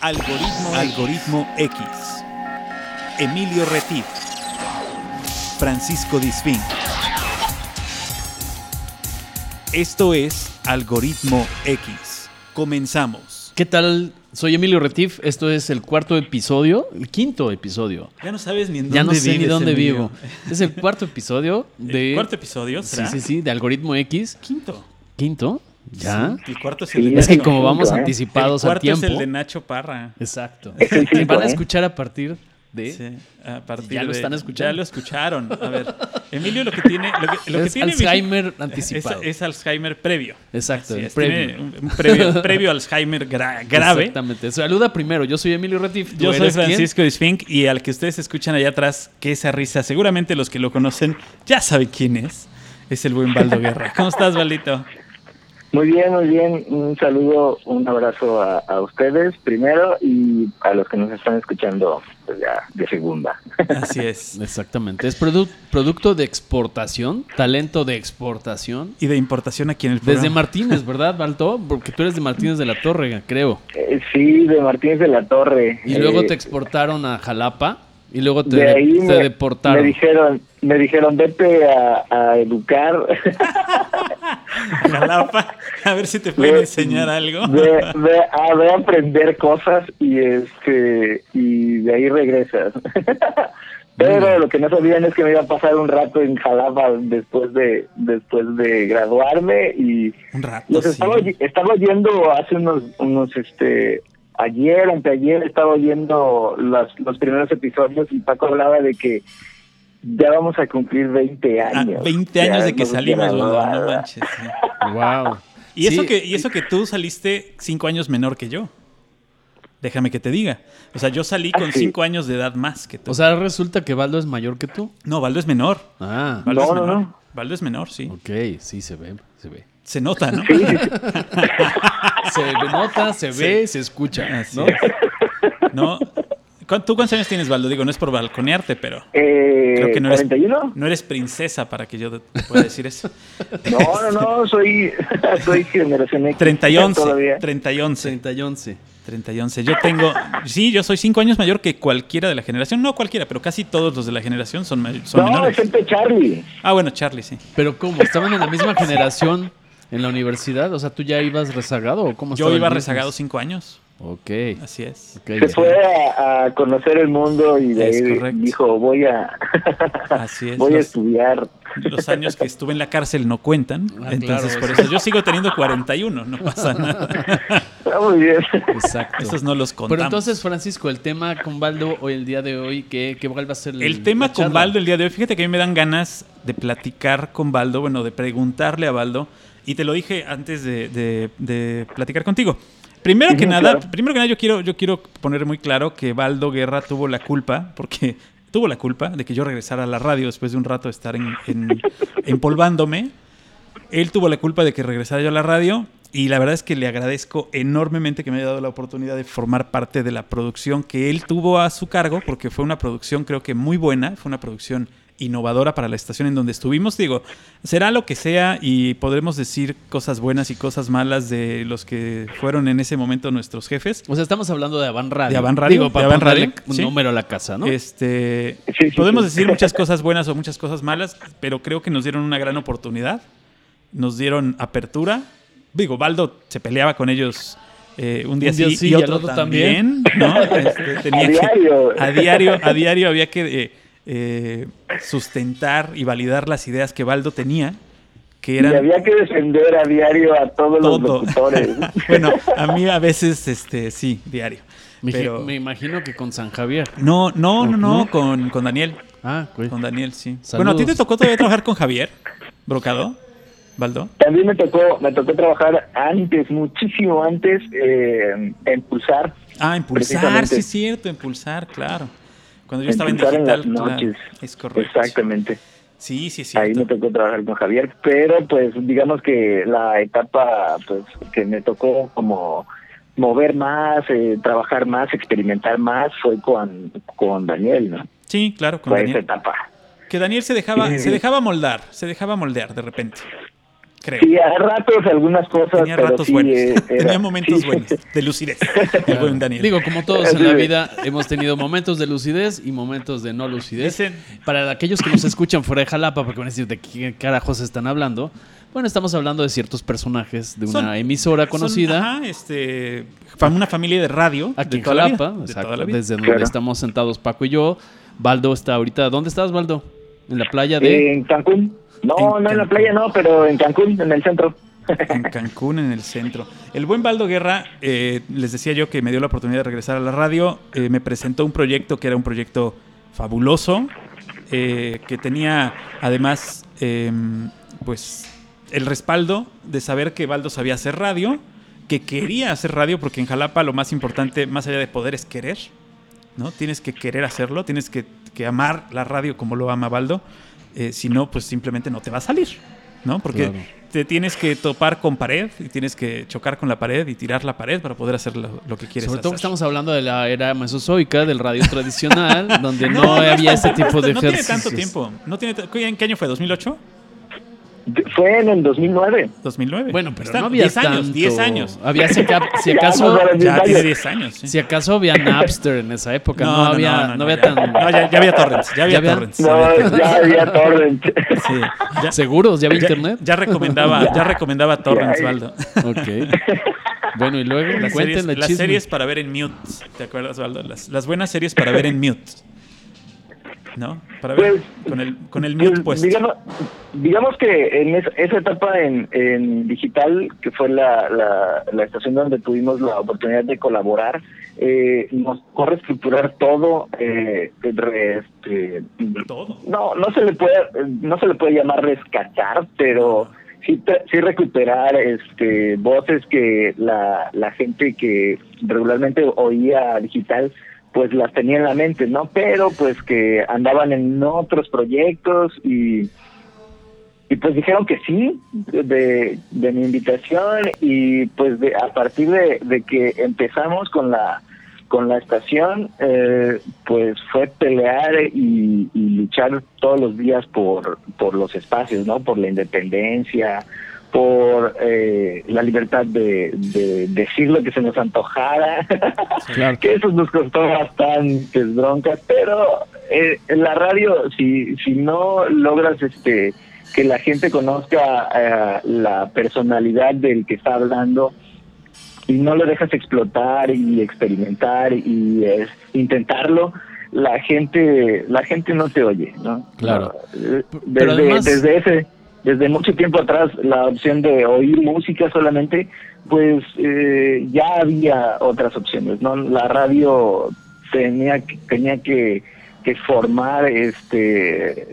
Algoritmo, Algoritmo X. Emilio Retif. Francisco Disfín. Esto es Algoritmo X. Comenzamos. ¿Qué tal? Soy Emilio Retif. Esto es el cuarto episodio, el quinto episodio. Ya no sabes ni en dónde Ya no sé ni dónde Emilio. vivo. Es el cuarto episodio de. ¿El cuarto episodio? Sí, ¿será? sí, sí, de Algoritmo X. Quinto. ¿Quinto? ¿Ya? Sí, el cuarto es Sí, el de Es que como vamos anticipados el a es el de Nacho Parra. Exacto. Van a ¿eh? escuchar a partir de. Sí, a partir Ya lo están escuchando. Ya lo escucharon. A ver, Emilio lo que tiene... Lo que, lo que es tiene Alzheimer es, anticipado. es Alzheimer previo. Exacto, el es, previo. tiene un, un previo, previo Alzheimer gra- grave. Exactamente. Saluda primero. Yo soy Emilio Retif. ¿Tú Yo soy? Francisco Disfink y al que ustedes escuchan allá atrás, que esa risa, seguramente los que lo conocen ya saben quién es. Es el buen Baldo Guerra. ¿Cómo estás, Baldito? Muy bien, muy bien. Un saludo, un abrazo a, a ustedes primero y a los que nos están escuchando pues ya de segunda. Así es. Exactamente. Es produ- producto de exportación, talento de exportación. Y de importación aquí en el Desde programa. Martínez, ¿verdad, Balto? Porque tú eres de Martínez de la Torre, creo. Eh, sí, de Martínez de la Torre. Y luego Eh, te exportaron a Jalapa y luego te, de ahí te me, deportaron. me dijeron, me dijeron vete a, a educar. Jalapa, a ver si te pueden Ve- enseñar algo. Ve, ve a, ve a aprender cosas y este y de ahí regresas. Pero lo que no sabían es que me iba a pasar un rato en Jalapa después de después de graduarme y Un rato, los sí. estaba, estaba oyendo hace unos unos este ayer anteayer estaba oyendo los, los primeros episodios y Paco hablaba de que ya vamos a cumplir 20 Ah, años. 20 años Ya de que salimos, no manches. sí. Wow. Y eso, que, y eso que tú saliste cinco años menor que yo. Déjame que te diga. O sea, yo salí con Ah, sí. cinco años de edad más que tú. O sea, resulta que Baldo es mayor que tú. no, Baldo es menor. Ah, Baldo No, es no, menor. no. Baldo es menor, sí. ok, sí, se ve, se ve. Se nota, ¿no? Se nota, se ve, se escucha. Así ¿no? es. No. ¿Cuán- ¿Tú cuántos años tienes, Baldo? Digo, no es por balconearte, pero Eh, creo que no eres, ¿41? no eres princesa para que yo te pueda decir eso. No, no, no, soy, soy generación X. 30 y 11. Todavía. 30 y 11. 30 y 11. 30 y 11. Yo tengo. Sí, yo soy cinco años mayor que cualquiera de la generación. No cualquiera, pero casi todos los de la generación son, son No, menores. excepto Charlie. Ah, bueno, Charlie, sí. Pero ¿cómo? ¿Estaban en la misma generación en la universidad? O sea, ¿tú ya ibas rezagado o cómo Yo iba rezagado cinco años. Ok. Así es. ok, Se ya. fue a, a conocer el mundo y de Es ahí correcto. dijo, voy a, Así es. voy a estudiar. los años que estuve en la cárcel no cuentan. Ah, entonces, claro, por eso. eso yo sigo teniendo 41. No pasa nada. Está muy bien. Exacto. Esos no los contamos. Pero entonces, Francisco, el tema con Baldo hoy, el día de hoy, ¿qué, qué cuál va a ser el, El tema con? Baldo el día de hoy, fíjate que a mí me dan ganas de platicar con Baldo, bueno, de preguntarle a Baldo, y te lo dije antes de, de- de platicar contigo. Primero que nada, claro. primero que nada yo quiero, yo quiero poner muy claro que Baldo Guerra tuvo la culpa, porque tuvo la culpa de que yo regresara a la radio después de un rato de estar en, en- empolvándome. Él tuvo la culpa de que regresara yo a la radio y la verdad es que le agradezco enormemente que me haya dado la oportunidad de formar parte de la producción que él tuvo a su cargo, porque fue una producción creo que muy buena, fue una producción innovadora para la estación en donde estuvimos. Digo, será lo que sea y podremos decir cosas buenas y cosas malas de los que fueron en ese momento nuestros jefes. O sea, estamos hablando de Avan Radio. De Avan Radio, Digo, de Avan Radio, un sí. número a la casa, ¿no? Este, Sí, sí, podemos sí. decir muchas cosas buenas o muchas cosas malas, pero creo que nos dieron una gran oportunidad. Nos dieron apertura. Digo, Baldo se peleaba con ellos eh, un día Un día sí, sí y otro, también. ¿no? Este, tenía A que- diario. a diario. A diario había que eh, eh, sustentar y validar las ideas que Baldo tenía, que Y eran había que defender a diario a todos los locutores. bueno, a mí a veces, este, sí, diario. me, Pero me imagino que con San Javier. no, no, no, no, ¿No? con, con Daniel. Ah. Con Daniel, sí. Saludos. Bueno, ¿a ti te tocó todavía trabajar con Javier Brocado? ¿Baldo? También me tocó, me tocó trabajar antes, muchísimo antes, eh, en Pulsar. Ah, impulsar, sí es cierto, impulsar, claro. Cuando yo estaba en Impulsar en digital, las noches. es correcto. Exactamente. Sí, sí, es Ahí me tocó trabajar con Javier, pero pues digamos que la etapa pues que me tocó como mover más, eh, trabajar más, experimentar más fue con, con Daniel, ¿no? Sí, claro, con Fue esa Daniel. etapa. Que Daniel se dejaba, Sí. se dejaba moldar, se dejaba moldear de repente. Creo. Sí, a ratos algunas cosas, Tenía pero ratos sí, buenos. eh, era- Tenía momentos sí. buenos de lucidez. El buen Daniel. Digo, como todos en la vida, hemos tenido momentos de lucidez y momentos de no lucidez. Dicen- Para aquellos que nos escuchan fuera de Jalapa, porque van a decir de qué carajos están hablando. Bueno, estamos hablando de ciertos personajes de una Son- emisora son, conocida. ajá, este, fam- una familia de radio. Aquí de en vida, Jalapa, de exacto, toda la vida. desde donde Claro. estamos sentados Paco y yo. Baldo está ahorita. ¿Dónde estás, Baldo? En la playa de. En Cancún. No, En no en la playa, no, pero en Cancún, en el centro. En Cancún, en el centro. El buen Baldo Guerra, eh, les decía yo que me dio la oportunidad de regresar a la radio. eh, me presentó un proyecto que era un proyecto fabuloso, eh, que tenía además, eh, pues, el respaldo de saber que Baldo sabía hacer radio, que quería hacer radio, porque en Jalapa lo más importante, más allá de poder, es querer. ¿no? Tienes que querer hacerlo, tienes que, que amar la radio como lo ama Baldo. Eh, si no, pues simplemente no te va a salir. ¿no? Porque Claro. te tienes que topar con pared y tienes que chocar con la pared y tirar la pared para poder hacer lo, lo que quieres Sobre todo que estamos hablando de la era mesozoica, del radio tradicional, donde no, había es tan- este tipo de no tiene ejercicios. tanto tiempo. No tiene ¿En qué año fue? ¿2008? Fue en el 2009. ¿2009? Bueno, pero Está- no había 10 años, tanto. 10 años. Había, si, aca- si acaso, Ya años. tiene 10 años. sí. si acaso había Napster en esa época. No, había, no, había ya, tan. no, ya, ya había torrents. Ya había, ¿Ya había? torrents. No, ya había torrents. había. Sí, ya- ¿Seguros? ¿Ya había ya- internet? Ya recomendaba, ya recomendaba torrents. Valdo. Ok. Bueno, y luego Las, series, las series para ver en mute. ¿Te acuerdas, Valdo? Las, las buenas series para ver en mute. ¿No? Para ver Pues, con el, con el mute Pues, digamos, digamos que en es- esa etapa en, en digital, que fue la, la, la estación donde tuvimos la oportunidad de colaborar, eh, nos corre estructurar todo, eh, este, Todo. no, no se le puede, no se le puede llamar rescatar, pero sí, te- sí recuperar, este, voces que la, la gente que regularmente oía digital pues las tenía en la mente, ¿no? Pero pues que andaban en otros proyectos y, y pues dijeron que sí de, de mi invitación y pues de, a partir de, de que empezamos con la con la estación eh, pues fue pelear y, y luchar todos los días por por los espacios no por la independencia por eh, la libertad de, de decir lo que se nos antojara Claro. que eso nos costó bastantes broncas, pero eh, en la radio, si, si no logras este que la gente conozca eh, la personalidad del que está hablando y no lo dejas explotar y experimentar y intentarlo, la gente la gente no te oye, ¿no? Claro. Eh, Pero desde, además- desde ese desde mucho tiempo atrás la opción de oír música solamente pues eh, ya había otras opciones no la radio tenía que- tenía que, que formar este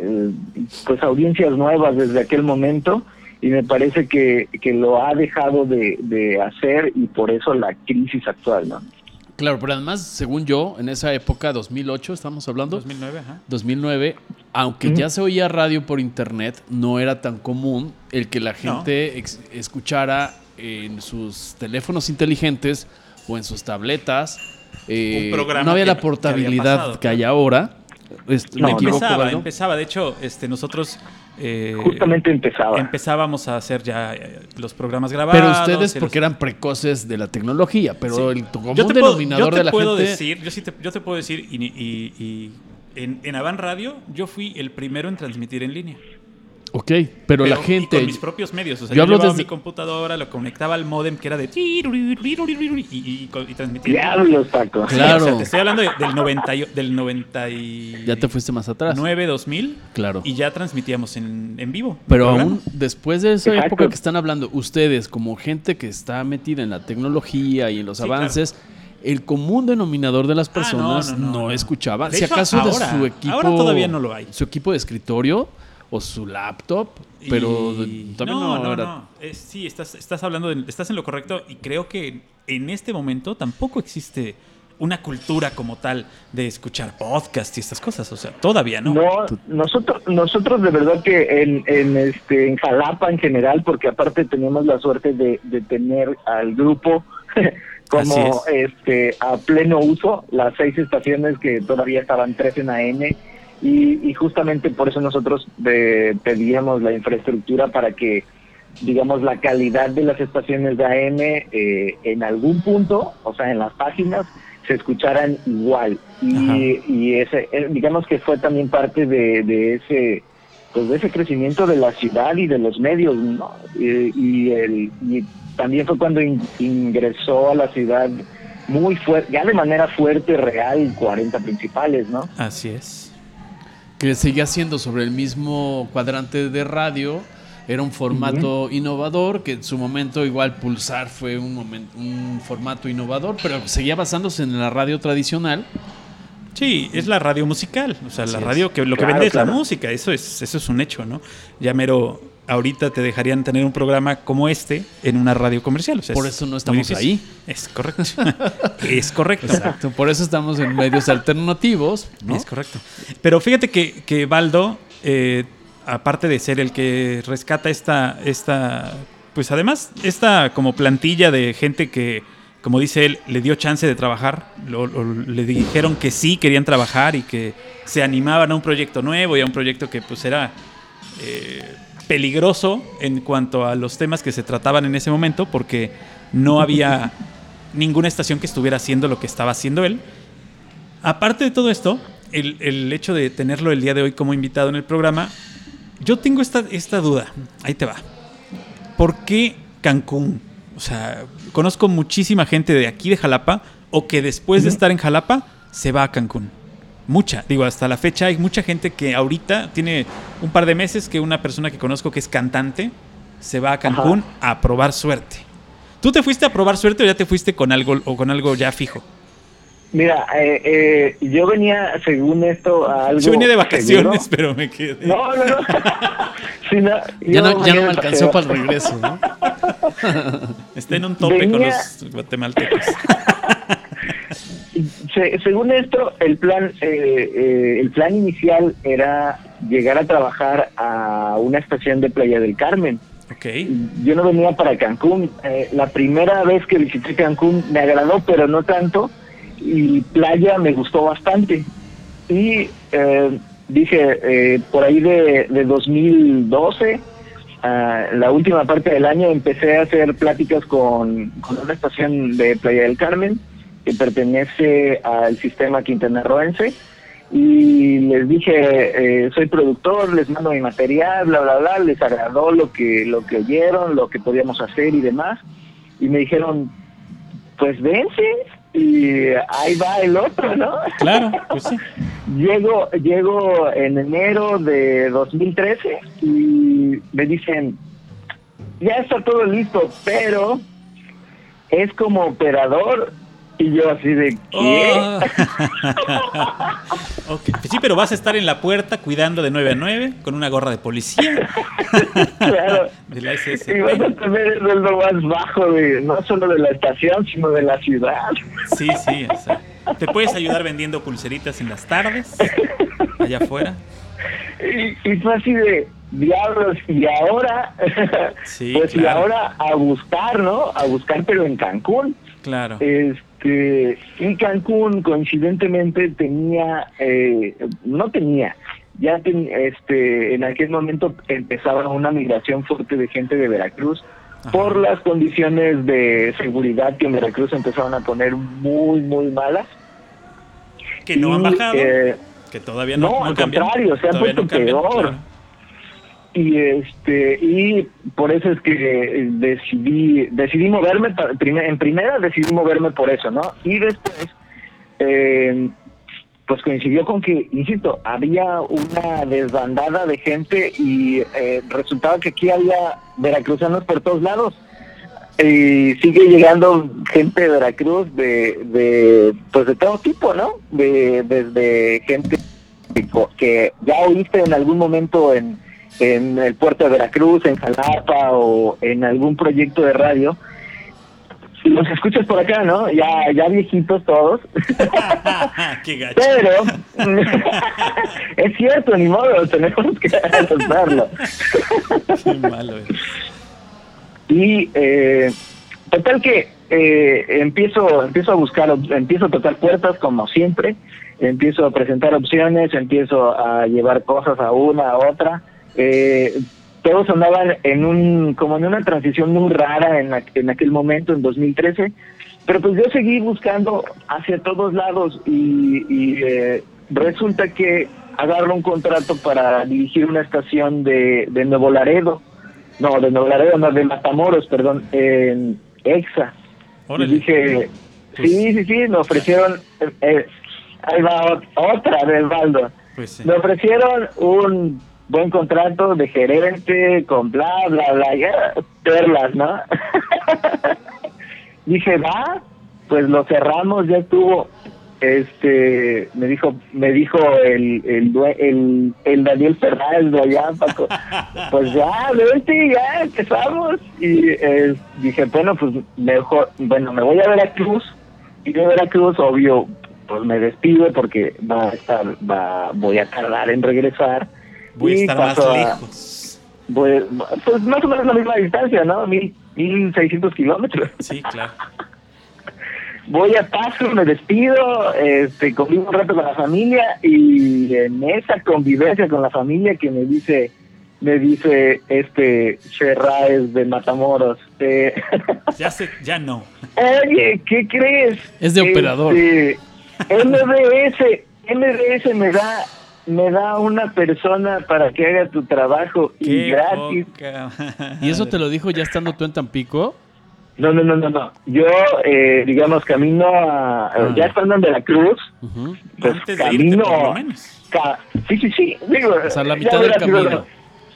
pues audiencias nuevas desde aquel momento y me parece que, que lo ha dejado de, de hacer y por eso la crisis actual no Claro, pero además, según yo, en esa época, 2008, estamos hablando, 2009, ajá. 2009, aunque ya se oía radio por internet, no era tan común el que la gente ex- escuchara en sus teléfonos inteligentes o en sus tabletas. eh, Un no había que- la que portabilidad pasado. que hay ahora. Este, No, ¿Me no. equivoco, empezaba, empezaba. De hecho, este, nosotros eh, justamente empezaba empezábamos a hacer ya eh, los programas grabados. Pero ustedes los- porque eran precoces de la tecnología, pero Sí. el común Yo te puedo- denominador yo te de la puedo gente... decir, yo sí te, yo te puedo decir, y, y- y en, en Avan Radio, yo fui el primero en transmitir en línea. Ok, pero, la y gente... con mis propios medios. O sea, Yo yo, hablo desde- mi computadora, lo conectaba al modem que era de. Y, y, y transmitía. diablos Paco Sí, Claro. o sea, te estoy hablando de- del 90, y- del 99, Ya te fuiste más atrás. 2000. Claro. Y ya transmitíamos en, en vivo. Pero aún después de esa Exacto. época que están hablando, ustedes como gente que está metida en la tecnología y en los Sí, avances, el común denominador de las Ah, no, personas no, no, no, no. escuchaba. De si hecho, acaso ahora- de su equipo... ahora todavía no lo hay. Su equipo de escritorio o su laptop, pero Y- también no, no, no, era- no. Es- sí, estás, estás hablando, de- estás en lo correcto y creo que en este momento tampoco existe una cultura como tal de escuchar podcast y estas cosas. O sea, todavía no. No, nosotros, nosotros de verdad que en, en este en Jalapa en general, porque aparte tenemos la suerte de, de tener al grupo como este a pleno uso, las seis estaciones que todavía estaban tres en AM y, y justamente por eso nosotros eh, pedíamos la infraestructura para que digamos, la calidad de las estaciones de AM eh, en algún punto, o sea, en las páginas, se escucharan igual. Y, y ese, eh, digamos que fue también parte de, de ese pues de ese crecimiento de la ciudad y de los medios, ¿no? Y, el, y también fue cuando ingresó a la ciudad muy fuerte, ya de manera fuerte, real, 40 principales, ¿no? Así es. Que seguía siendo sobre el mismo cuadrante de radio, era un formato innovador, que en su momento igual Pulsar fue un, momento, un formato innovador, pero seguía basándose en la radio tradicional. Sí, es la radio musical, o sea, la radio que lo que vende es la música, eso es, eso es un hecho, ¿no? Ya mero, ahorita te dejarían tener un programa como este en una radio comercial. por eso no estamos ahí. Es correcto. es correcto. Exacto. Por eso estamos en medios alternativos. Es correcto. Pero fíjate que, que Baldo eh, aparte de ser el que rescata esta, esta, pues además, esta como plantilla de gente que, como dice él, le dio chance de trabajar, le dijeron que sí querían trabajar y que se animaban a un proyecto nuevo y a un proyecto que pues era eh, peligroso en cuanto a los temas que se trataban en ese momento, porque no había ninguna estación que estuviera haciendo lo que estaba haciendo él. Aparte de todo esto, el, el hecho de tenerlo el día de hoy como invitado en el programa yo tengo esta, esta duda. Ahí te va. ¿Por qué Cancún? O sea, conozco muchísima gente de aquí de Jalapa o que después de estar en Jalapa se va a Cancún. Mucha, digo, hasta la fecha hay mucha gente que ahorita tiene un par de meses que una persona que conozco que es cantante se va a Cancún a probar suerte. ¿Tú te fuiste a probar suerte o ya te fuiste con algo o con algo ya fijo? Mira, eh, eh, yo venía, según esto, a algo. Yo venía de vacaciones, pero me quedé. No, no, no. ya no, ya no me alcanzó para el regreso, ¿no? Está en un tope con los guatemaltecos. según esto, el plan, eh, eh, el plan inicial era llegar a trabajar a una estación de Playa del Carmen. Okay. Yo no venía para Cancún. Eh, la primera vez que visité Cancún me agradó, pero no tanto y playa me gustó bastante. Y eh, dije, eh, por ahí de, de 2012, la última parte del año, empecé a hacer pláticas con, una estación de Playa del Carmen que pertenece al sistema quintanarroense y les dije eh, soy productor les mando mi material bla bla bla les agradó lo que lo que oyeron lo que podíamos hacer y demás y me dijeron pues vence y ahí va el otro, ¿no? Claro, pues sí. llego, llego en enero de 2013 y me dicen, ya está todo listo, pero es como operador y yo así de ¿qué? Oh. Sí, pero vas a estar en la puerta cuidando de 9 a 9 con una gorra de policía. claro. de la Y vas a tener el sueldo más bajo de no solo de la estación, sino de la ciudad. sí, sí, o sea, te puedes ayudar vendiendo pulseritas en las tardes allá afuera. Y, y fue así de diablos y ahora sí, pues y ahora a buscar, ¿no? A buscar pero en Cancún. Claro. Este, y Cancún coincidentemente tenía, eh, no tenía, ya este, en aquel momento empezaba una migración fuerte de gente de Veracruz por las condiciones de seguridad que en Veracruz empezaron a poner muy, muy malas. Que no han bajado. Eh, que todavía no, no, al contrario, se han puesto peor y este y por eso es que decidí decidí moverme en primera decidí moverme por eso no y después eh, pues coincidió con que insisto había una desbandada de gente y eh, resultaba que aquí había veracruzanos por todos lados. Y sigue llegando gente de Veracruz de, de pues de todo tipo no de desde gente que ya oíste en algún momento en en el puerto de Veracruz, en Jalapa o en algún proyecto de radio. Los escuchas por acá, ¿no? Ya, ya viejitos todos. Qué gacho. Pero es cierto, ni modo, tenemos que aceptarlo. Qué malo Y eh, total que eh, empiezo, empiezo a buscar, empiezo a tocar puertas como siempre, empiezo a presentar opciones, empiezo a llevar cosas a una, a otra eh, todos andaban en un, como en una transición muy rara en, en aquel momento, en 2013, pero pues yo seguí buscando hacia todos lados y, eh, resulta que agarro un contrato para dirigir una estación de, de Nuevo Laredo, no, de Nuevo Laredo, no, de Matamoros, perdón, en EXA. Y dije, pues sí, sí, sí, me ofrecieron, eh, ahí va otra del Baldo. Pues me ofrecieron un buen contrato de gerente con bla, bla, bla, ya, perlas, ¿no? Dije, va, pues lo cerramos, ya estuvo. Este, me dijo, me dijo el, el, el, Daniel Fernández de allá, Paco, pues ya, vente, ya empezamos. Y eh, dije, bueno, pues mejor, bueno, me voy a Veracruz, y de Veracruz, obvio, pues me despido porque va a estar, va, voy a tardar en regresar. Voy a estar más lejos. pues más o menos la misma distancia, ¿no? Mil, mil seiscientos kilómetros. Sí, claro. voy a paso, me despido, este, convivo un rato con la familia y en esa convivencia con la familia que me dice, me dice este Cherraes de Matamoros. Eh, ya sé, ya no. Oye, ¿qué crees? Es de operador. Este, MBS, MBS me da me da una persona para que haga tu trabajo y gratis. ¿Y eso te lo dijo ya estando tú en Tampico? No, no, no, no, no. Yo, eh, digamos, camino a... Ah. Ya estando en Veracruz, pues camino... sí, sí, sí. Digo, o sea, la mitad del camino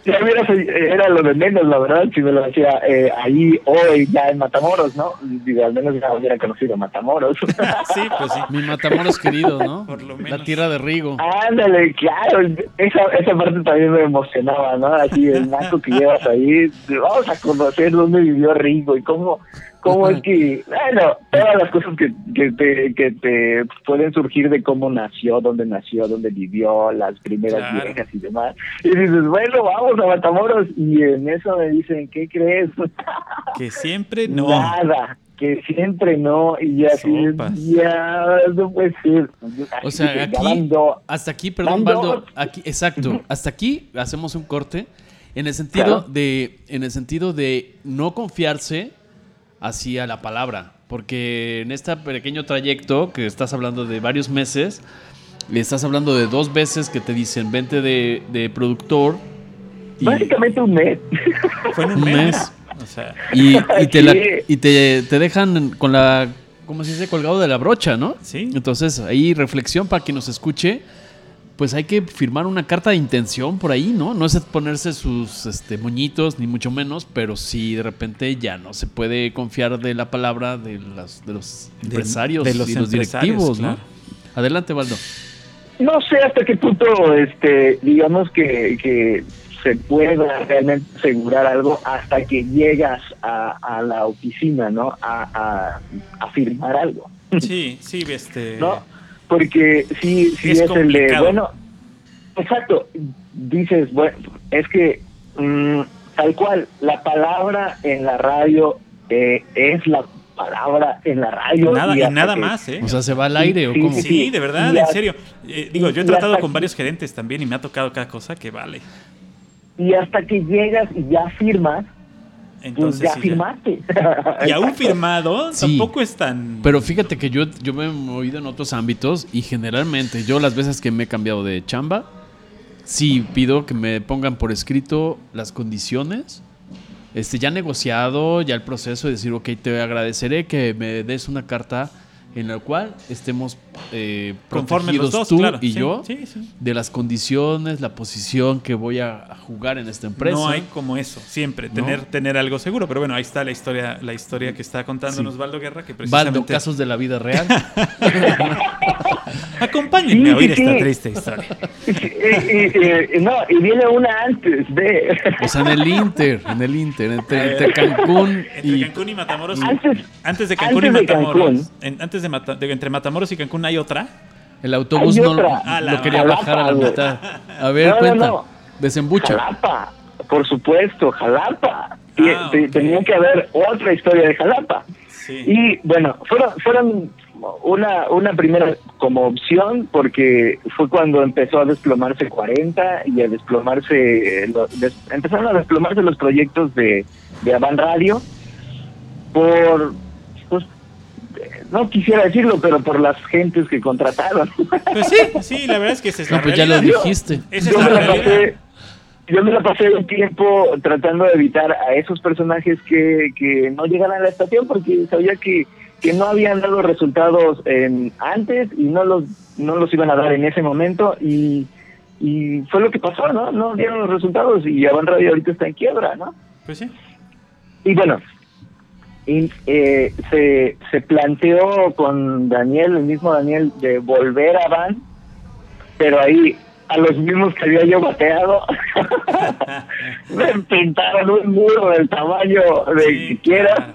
ya era lo de menos, la verdad, si me lo decía eh, ahí hoy ya en Matamoros, ¿no? Digo, al menos ya hubiera conocido Matamoros. sí, pues sí. Mi Matamoros querido, ¿no? Por lo menos. La tierra de Rigo. Ándale, claro, esa, esa parte también me emocionaba, ¿no? Así el naco que llevas ahí, vamos a conocer dónde vivió Rigo y cómo cómo es que, bueno, todas las cosas que, que, te, que te pueden surgir de cómo nació, dónde nació, dónde vivió, las primeras viejas y demás. Y dices, bueno, vamos a Matamoros. Y en eso me dicen, ¿qué crees? Que siempre no. Nada que siempre no, y así ya no puede ser. O sea, aquí, hasta aquí, perdón, Baldo, aquí, exacto, hasta aquí hacemos un corte en el sentido de, en el sentido de no confiarse hacia la palabra. Porque en este pequeño trayecto que estás hablando de varios meses, le estás hablando de dos veces que te dicen vente de, productor. Básicamente un mes. Fue en un, mes. y, te, y te, te dejan con la, ¿cómo se dice? Colgado de la brocha, ¿no? Sí. Entonces, ahí reflexión para quien nos escuche pues hay que firmar una carta de intención por ahí, ¿no? No es ponerse sus este, moñitos, ni mucho menos, pero si de repente ya no se puede confiar de la palabra de, las, de los empresarios de, los y los directivos, ¿no? Adelante, Valdo. No sé hasta qué punto, este, digamos que, se pueda realmente asegurar algo hasta que llegas a, la oficina, ¿no? A, firmar algo. Sí, sí, este... ¿No? Porque sí, sí es, el de, bueno, exacto, dices, bueno, es que mm, tal cual, la palabra en la radio eh, es la palabra en la radio. Nada, y, nada más, ¿eh? O sea, ¿se va al aire o cómo? Sí, de verdad, en serio. Eh, digo, yo he tratado con varios gerentes también y me ha tocado cada cosa que vale. Y hasta que llegas y ya firmas, entonces, ya firmaste. Y aún firmado tampoco es tan... Pero fíjate que yo, yo me he movido en otros ámbitos y generalmente yo las veces que me he cambiado de chamba, sí pido que me pongan por escrito las condiciones. Este, ya negociado, ya el proceso de decir, ok, te agradeceré que me des una carta en la cual estemos eh, protegidos los tú y yo de las condiciones, la posición que voy a jugar en esta empresa. No hay como eso, siempre tener tener algo seguro, pero bueno, ahí está la historia la historia que está contándonos Valdo Guerra que precisamente Valdo, casos de la vida real. Acompáñenme a oír esta triste historia. Y, no, y viene una antes de O sea, en el Inter, en el Inter entre, Cancún y Cancún y Matamoros. Antes, de Cancún y Matamoros. antes de, entre Matamoros y Cancún hay otra. El autobús no ah, lo quería bajar a la mitad. A ver, cuenta. Desembucha. Jalapa, por supuesto, Jalapa. Ah, Tenía que haber otra historia de Jalapa. Y bueno, fueron, fueron una, una primera como opción porque fue cuando empezó a desplomarse 40 y a desplomarse, empezaron a desplomarse los proyectos de, de Avan Radio por, no quisiera decirlo, pero por las gentes que contrataron. Pues sí, sí, la verdad es que esa es no, pues ya lo dijiste. yo, me la pasé, yo me la pasé un tiempo tratando de evitar a esos personajes que, que no llegaran a la estación porque sabía que, que no habían dado resultados en, antes y no los, no los iban a dar en ese momento y, y fue lo que pasó, ¿no? No dieron los resultados y Avan Radio ahorita está en quiebra, ¿no? Pues sí. Y bueno, y, eh, se, se planteó con Daniel, el mismo Daniel, de volver a Van, pero ahí a los mismos que había yo bateado, me pintaron un muro del tamaño de que quieras.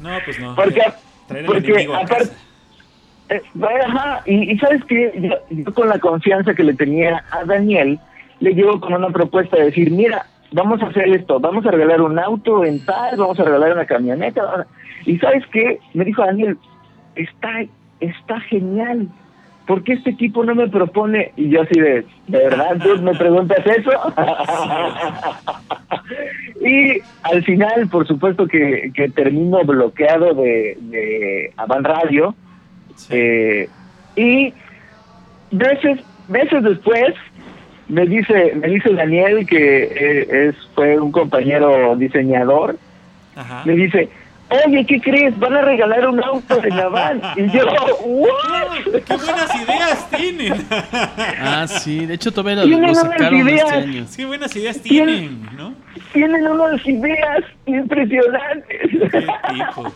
no, pues no. Porque, porque aparte... Eh, y, y, sabes que yo, yo, con la confianza que le tenía a Daniel, le llevo con una propuesta de decir, mira, vamos a hacer esto, vamos a regalar un auto en tal, vamos a regalar una camioneta. Y sabes qué, me dijo Daniel, está, está genial. ¿Por qué este equipo no me propone? Y yo así de, ¿de verdad tú me preguntas eso? y al final, por supuesto que, que termino bloqueado de, de Avan Radio. Eh, y meses, meses después, me dice me dice Daniel que eh, es fue un compañero diseñador. Me dice oye qué crees van a regalar un auto de la van y yo ¿What? qué buenas ideas tienen ah sí de hecho todavía lo, lo sacaron este ideas. este año. Qué buenas ideas tienen no tienen unas ideas impresionantes. Qué tipo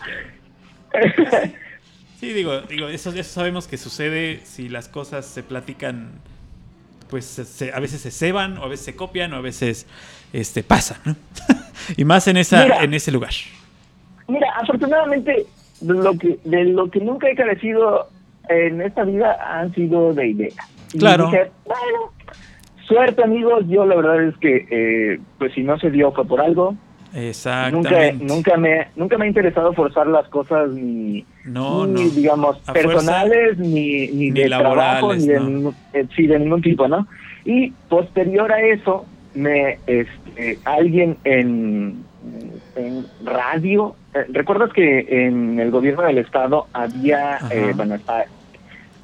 sí digo digo eso eso sabemos que sucede si las cosas se platican pues se, a veces se ceban, o a veces se copian, o a veces este, pasa, ¿no? y más en, esa, Mira. en ese lugar. Mira, afortunadamente, lo que, de lo que nunca he carecido en esta vida han sido de ideas. Y Claro. dije, bueno, suerte amigos, yo la verdad es que, eh, pues si no se dio fue por algo. Nunca, Exactamente. nunca, me, nunca me ha interesado forzar las cosas ni, No, ni, no. digamos, A personales, ni, ni, ni de trabajo, laborales, ni de, no. eh, sí, de ningún tipo, ¿no? Y posterior a eso, me este, alguien en, en radio, eh, ¿recuerdas que en el gobierno del estado había, eh, bueno, está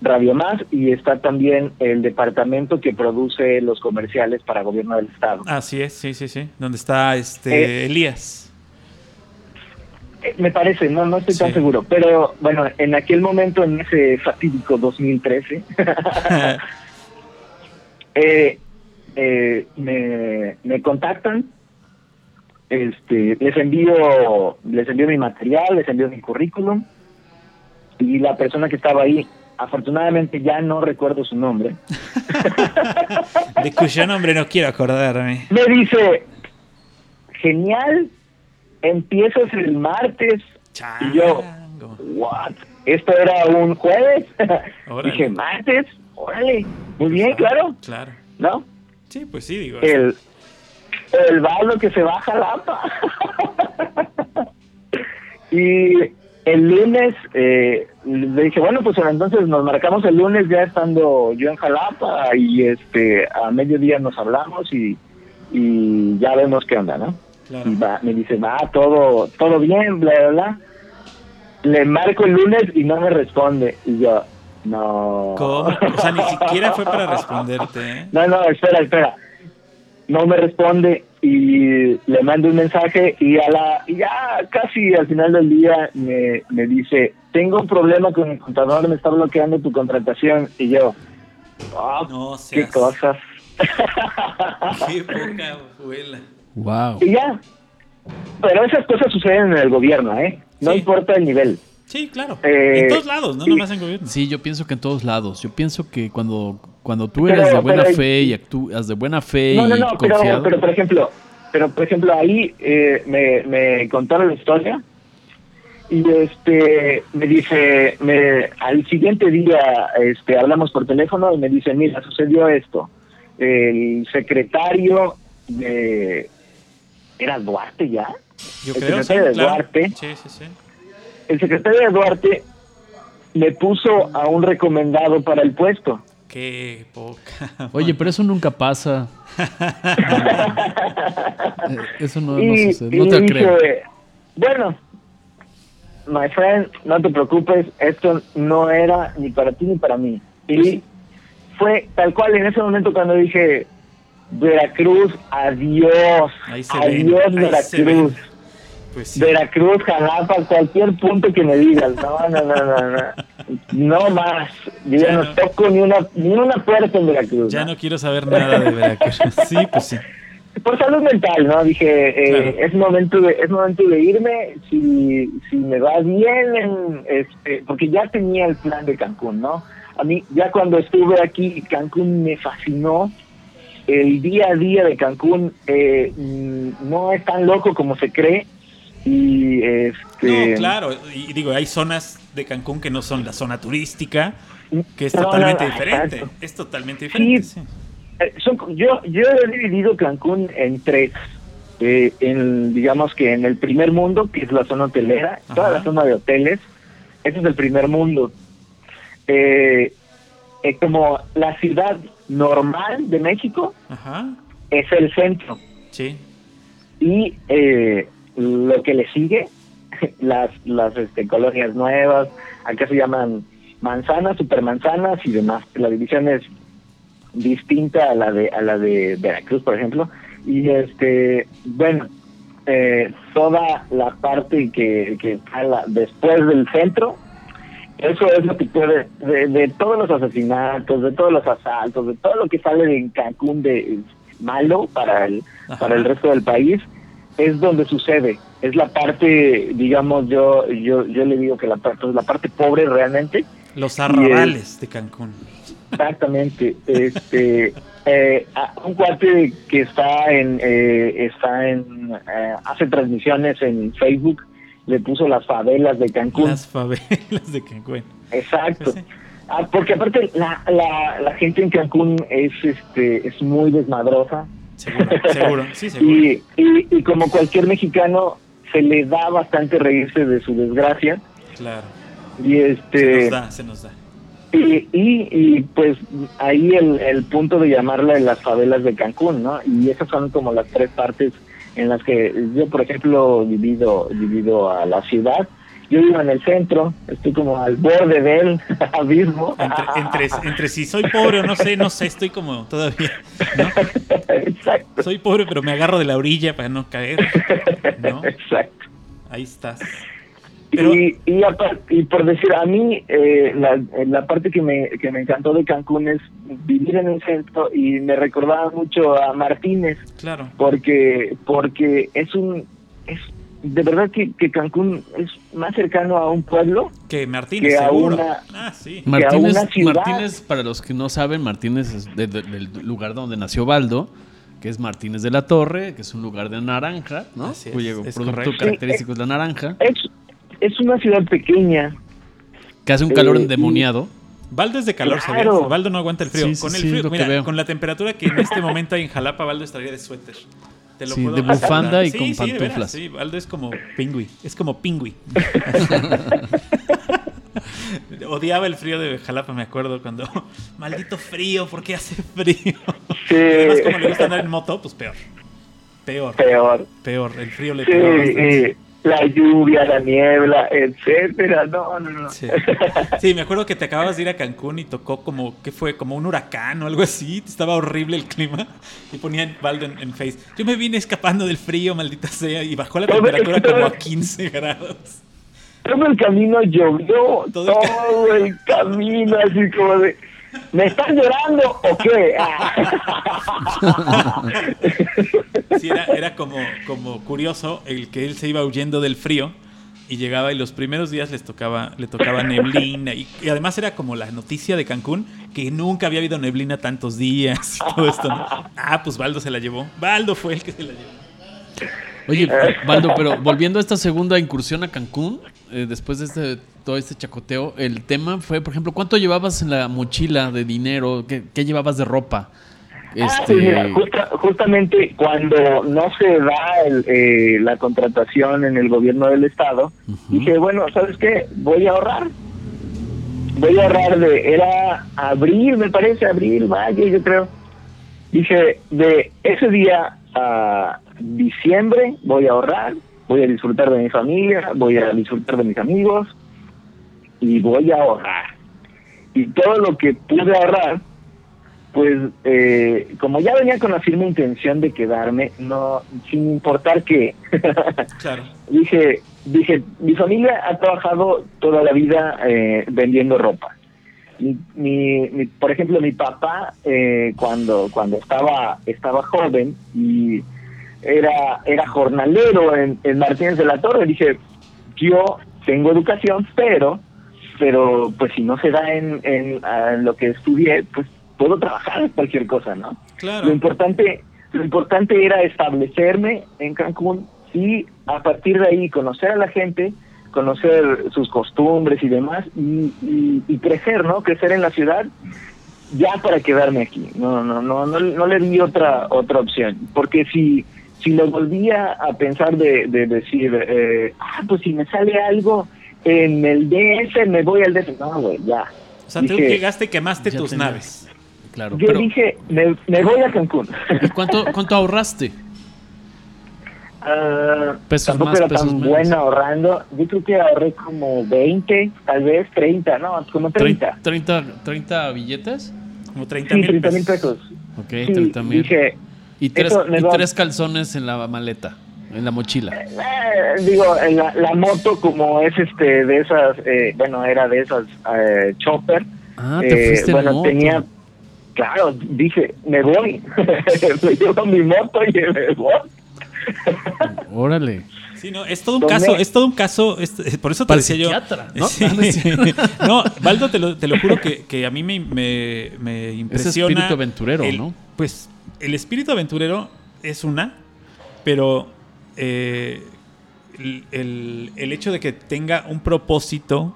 Radio Más y está también el departamento que produce los comerciales para gobierno del estado? Así es, sí, sí, sí. Donde está este Eh, Elías. Eh, Me parece, no, no estoy tan seguro, pero bueno, en aquel momento, en ese fatídico 2013, eh, eh, me, me contactan, este, les envío, les envío mi material, les envío mi currículum y la persona que estaba ahí, afortunadamente ya no recuerdo su nombre, De cuyo nombre no quiero acordarme. me dice, genial, empiezas el martes y yo, Chango. what? Esto era un jueves. Dije, martes, órale, muy bien, claro, Claro. ¿no? Sí, pues sí, digo. El, el balo que se baja lampa. y el lunes eh, le dije, bueno, pues entonces nos marcamos el lunes ya estando yo en Jalapa y este a mediodía nos hablamos y, y ya vemos qué onda, ¿no? Claro. Y va, me dice, va, todo, todo bien, bla, bla, bla. Le marco el lunes y no me responde. Y yo, no. ¿Cómo? O sea, ni siquiera fue para responderte, ¿eh? No, no, espera, espera. No me responde y le mando un mensaje y a la y ya casi al final del día me, me dice, tengo un problema con mi contador, me está bloqueando tu contratación. Y yo, "Ah, No qué cosas. Qué poca abuela. Wow. y ya. Pero esas cosas suceden en el gobierno, ¿eh? No Sí. importa el nivel. Sí, claro. Eh, en todos lados, no sí. nomás en gobierno. Sí, yo pienso que en todos lados. Yo pienso que cuando, cuando tú Pero- eres de buena pero- fe y actúas de buena fe No, no, y no, pero, confiado. pero por ejemplo, pero por ejemplo ahí eh, me, me contaron la historia y este me dice, me, al siguiente día este hablamos por teléfono y me dice, mira, sucedió esto. El secretario de... ¿Era Duarte ya? Yo el creo, sí, secretario de claro. Duarte, Sí, sí, sí. el secretario de Duarte me puso a un recomendado para el puesto. Qué poca. Oye, pero eso nunca pasa. Eso no, no y, sucede. y No te dije, creo. bueno, my friend, no te preocupes, esto no era ni para ti ni para mí. Y fue tal cual en ese momento cuando dije, Veracruz, adiós, Ahí se ven, adiós ahí se Veracruz. ven. Pues sí. Veracruz, Jalapa, cualquier punto que me digas. No, no, no, no, no. No más. Yo ya, Ya no, no. toco ni una, ni una puerta en Veracruz. Ya ¿no? no quiero saber nada de Veracruz. Sí, pues sí. Por salud mental, ¿no? Dije, eh, Claro. es momento de es momento de irme. Si, si me va bien, en, este, porque ya tenía el plan de Cancún, ¿no? A mí, ya cuando estuve aquí, Cancún me fascinó. El día a día de Cancún eh, mm, no es tan loco como se cree. Y este. No, claro. Y digo, hay zonas de Cancún que no son la zona turística, que es No, totalmente no, diferente. exacto. Es totalmente diferente, sí. Eh, son- yo, yo he dividido Cancún en tres. Eh, en, digamos que en el primer mundo, que es la zona hotelera, toda la zona de hoteles, ese es el primer mundo. Eh, eh, como la ciudad normal de México Ajá. es el centro. Sí. Y lo que le sigue, las, las este, colonias nuevas, acá se llaman manzanas, supermanzanas y demás. La división es distinta a la de a la de Veracruz, por ejemplo. Y este, bueno, eh, toda la parte que, que está la- después del centro, eso es lo que puede, de, de todos los asesinatos, de todos los asaltos, de todo lo que sale de Cancún de malo para el, Ajá. para el resto del país, es donde sucede. Es la parte, digamos, yo yo yo le digo que la parte, la parte pobre realmente, Los arrabales de Cancún. Exactamente. Este, eh, un cuate que está en, eh, está en, eh, hace transmisiones en Facebook, le puso las favelas de Cancún. Las favelas de Cancún. Exacto. Sí. Ah, porque aparte la, la, la gente en Cancún es, este, es muy desmadrosa Seguro, seguro. Sí, seguro. y, y, y como cualquier mexicano se le da bastante reírse de su desgracia Claro. y Se este nos da, se nos da. Y, y, y, pues ahí el, el punto de llamarla las favelas de Cancún, ¿no? Y esas son como las tres partes en las que yo, por ejemplo, divido, divido a la ciudad. Yo vivo en el centro, estoy como al borde del abismo. Entre, entre, entre si soy pobre o no sé, no sé, estoy como todavía. ¿no? Exacto. Soy pobre, pero me agarro de la orilla para no caer. ¿No? Exacto. Ahí estás. Pero- Y, y, y por decir, a mí eh, la, la parte que me, que me encantó de Cancún es vivir en el centro y me recordaba mucho a Martínez. Claro. porque porque es un es de verdad que, que Cancún es más cercano a un pueblo Que Martínez, Que a seguro. una- Ah, sí. Martínez, una ciudad- Martínez, para los que no saben, Martínez es de- de- del lugar donde nació Baldo, que es Martínez de la Torre, que es un lugar de naranja, ¿no? Así es, Cuyo es producto correcto. característico es la naranja, es es una ciudad pequeña que hace un calor Eh, y- Baldo es de calor, Claro. ¿sabías? Baldo no aguanta el frío. Sí, sí, con el sí, frío, mira, con la temperatura que en este momento hay en Jalapa, Baldo estaría de suéter. Te lo Sí, puedo de asegurar. bufanda y Sí, con pantuflas. sí, Baldo es como pingüi. Es como pingüi. Odiaba el frío de Jalapa, me acuerdo, cuando. Maldito frío, ¿por qué hace frío? Sí. Además, como le gusta andar en moto, pues peor. Peor, peor peor. El frío le eh, la lluvia la niebla etcétera no no no Sí. Sí, me acuerdo que te acababas de ir a Cancún y tocó como, ¿qué fue? Como un huracán o algo así. Estaba horrible el clima. Y ponían Baldo en, en Face. Yo me vine escapando del frío, maldita sea, y bajó la Todo- temperatura como a 15 grados. todo el camino llovió Todo todo, el el, camino así como de ¿Me están llorando o qué? Sí, era, era como, como curioso el que él se iba huyendo del frío y llegaba y los primeros días les tocaba, le tocaba neblina y, y además era como la noticia de Cancún que nunca había habido neblina tantos días y todo esto. ¿no? Ah, pues Baldo se la llevó. Baldo fue el que se la llevó. Oye, Baldo, pero volviendo a esta segunda incursión a Cancún, eh, después de este, todo este chacoteo, el tema fue, por ejemplo, ¿cuánto llevabas en la mochila de dinero? ¿Qué, qué llevabas de ropa? Ah, pues mira, justa- justamente cuando no se da el, eh, la contratación en el gobierno del estado, dije, bueno, ¿sabes qué? Voy a ahorrar. Voy a ahorrar de, era abril, me parece, abril, mayo, yo creo. Dije, de ese día a diciembre voy a ahorrar, voy a disfrutar de mi familia, voy a disfrutar de mis amigos y voy a ahorrar. Y todo lo que pude ahorrar, pues eh, como ya venía con la firme intención de quedarme, no sin importar que Claro. dije, dije, mi familia ha trabajado toda la vida eh, vendiendo ropa. Mi, mi- mi- por ejemplo, mi papá eh, cuando cuando estaba estaba joven y era era jornalero en, en Martínez de la Torre, dije, yo tengo educación, pero pero pues si no se da en, en, en lo que estudié, pues puedo trabajar en cualquier cosa, ¿no? Lo Claro. importante, lo importante era establecerme en Cancún y a partir de ahí conocer a la gente, conocer sus costumbres y demás y, y- y crecer, ¿no? Crecer en la ciudad ya para quedarme aquí. No, no, no, no, no le di otra otra opción, porque si si lo volvía a pensar de, de decir, eh, ah, pues si me sale algo en el DS me voy al DS, no, güey, ya. O sea, tú Dije- llegaste y quemaste tus tenías. naves. Claro, Yo pero dije, me, me voy a Cancún. ¿y cuánto, cuánto ahorraste? Ah, Pesos tampoco más, era pesos tan menos. buena ahorrando. Yo creo que ahorré como 20, tal vez 30, no, como 30. 30, 30 billetes. Como 30 Sí, mil 30 mil pesos. pesos. Ok, Sí, 30 mil. dije, Y tres, y tres calzones en la maleta, en la mochila. eh, digo, la, la moto como es este de esas, eh, bueno, era de esas eh, chopper. Ah, te eh, fuiste en bueno, moto. tenía, claro, dije, me voy. me llevo mi moto y me voy. Órale. Sí, no, es todo un caso, es todo un caso, es- por eso te Para decía yo. ¿no? Sí. Ah, no Baldo, te lo, te lo juro que, que a mí me, me, me impresiona. espíritu aventurero, el- ¿no? Pues el espíritu aventurero es una, pero eh, el, el- el hecho de que tenga un propósito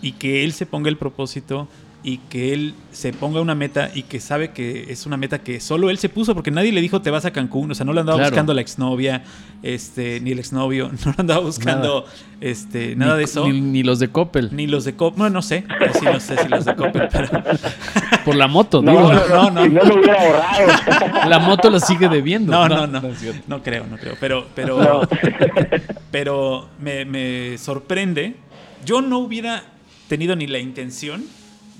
y que él se ponga el propósito y que él se ponga una meta y que sabe que es una meta que solo él se puso porque nadie le dijo te vas a Cancún, o sea, no le andaba Claro. buscando la exnovia, este, ni el exnovio, no le andaba buscando este, nada Ni- de eso. Ni, Ni, ni los de Coppel. los de Coppel, bueno, no sé, sí, no sé si los de Coppel, pero Por la moto, No, digo. no, no, no, no. si no lo hubiera ahorrado. La moto lo sigue debiendo. no, no, no, es cierto. no creo, no creo, pero, pero, No. pero me, me sorprende. Yo no hubiera tenido ni la intención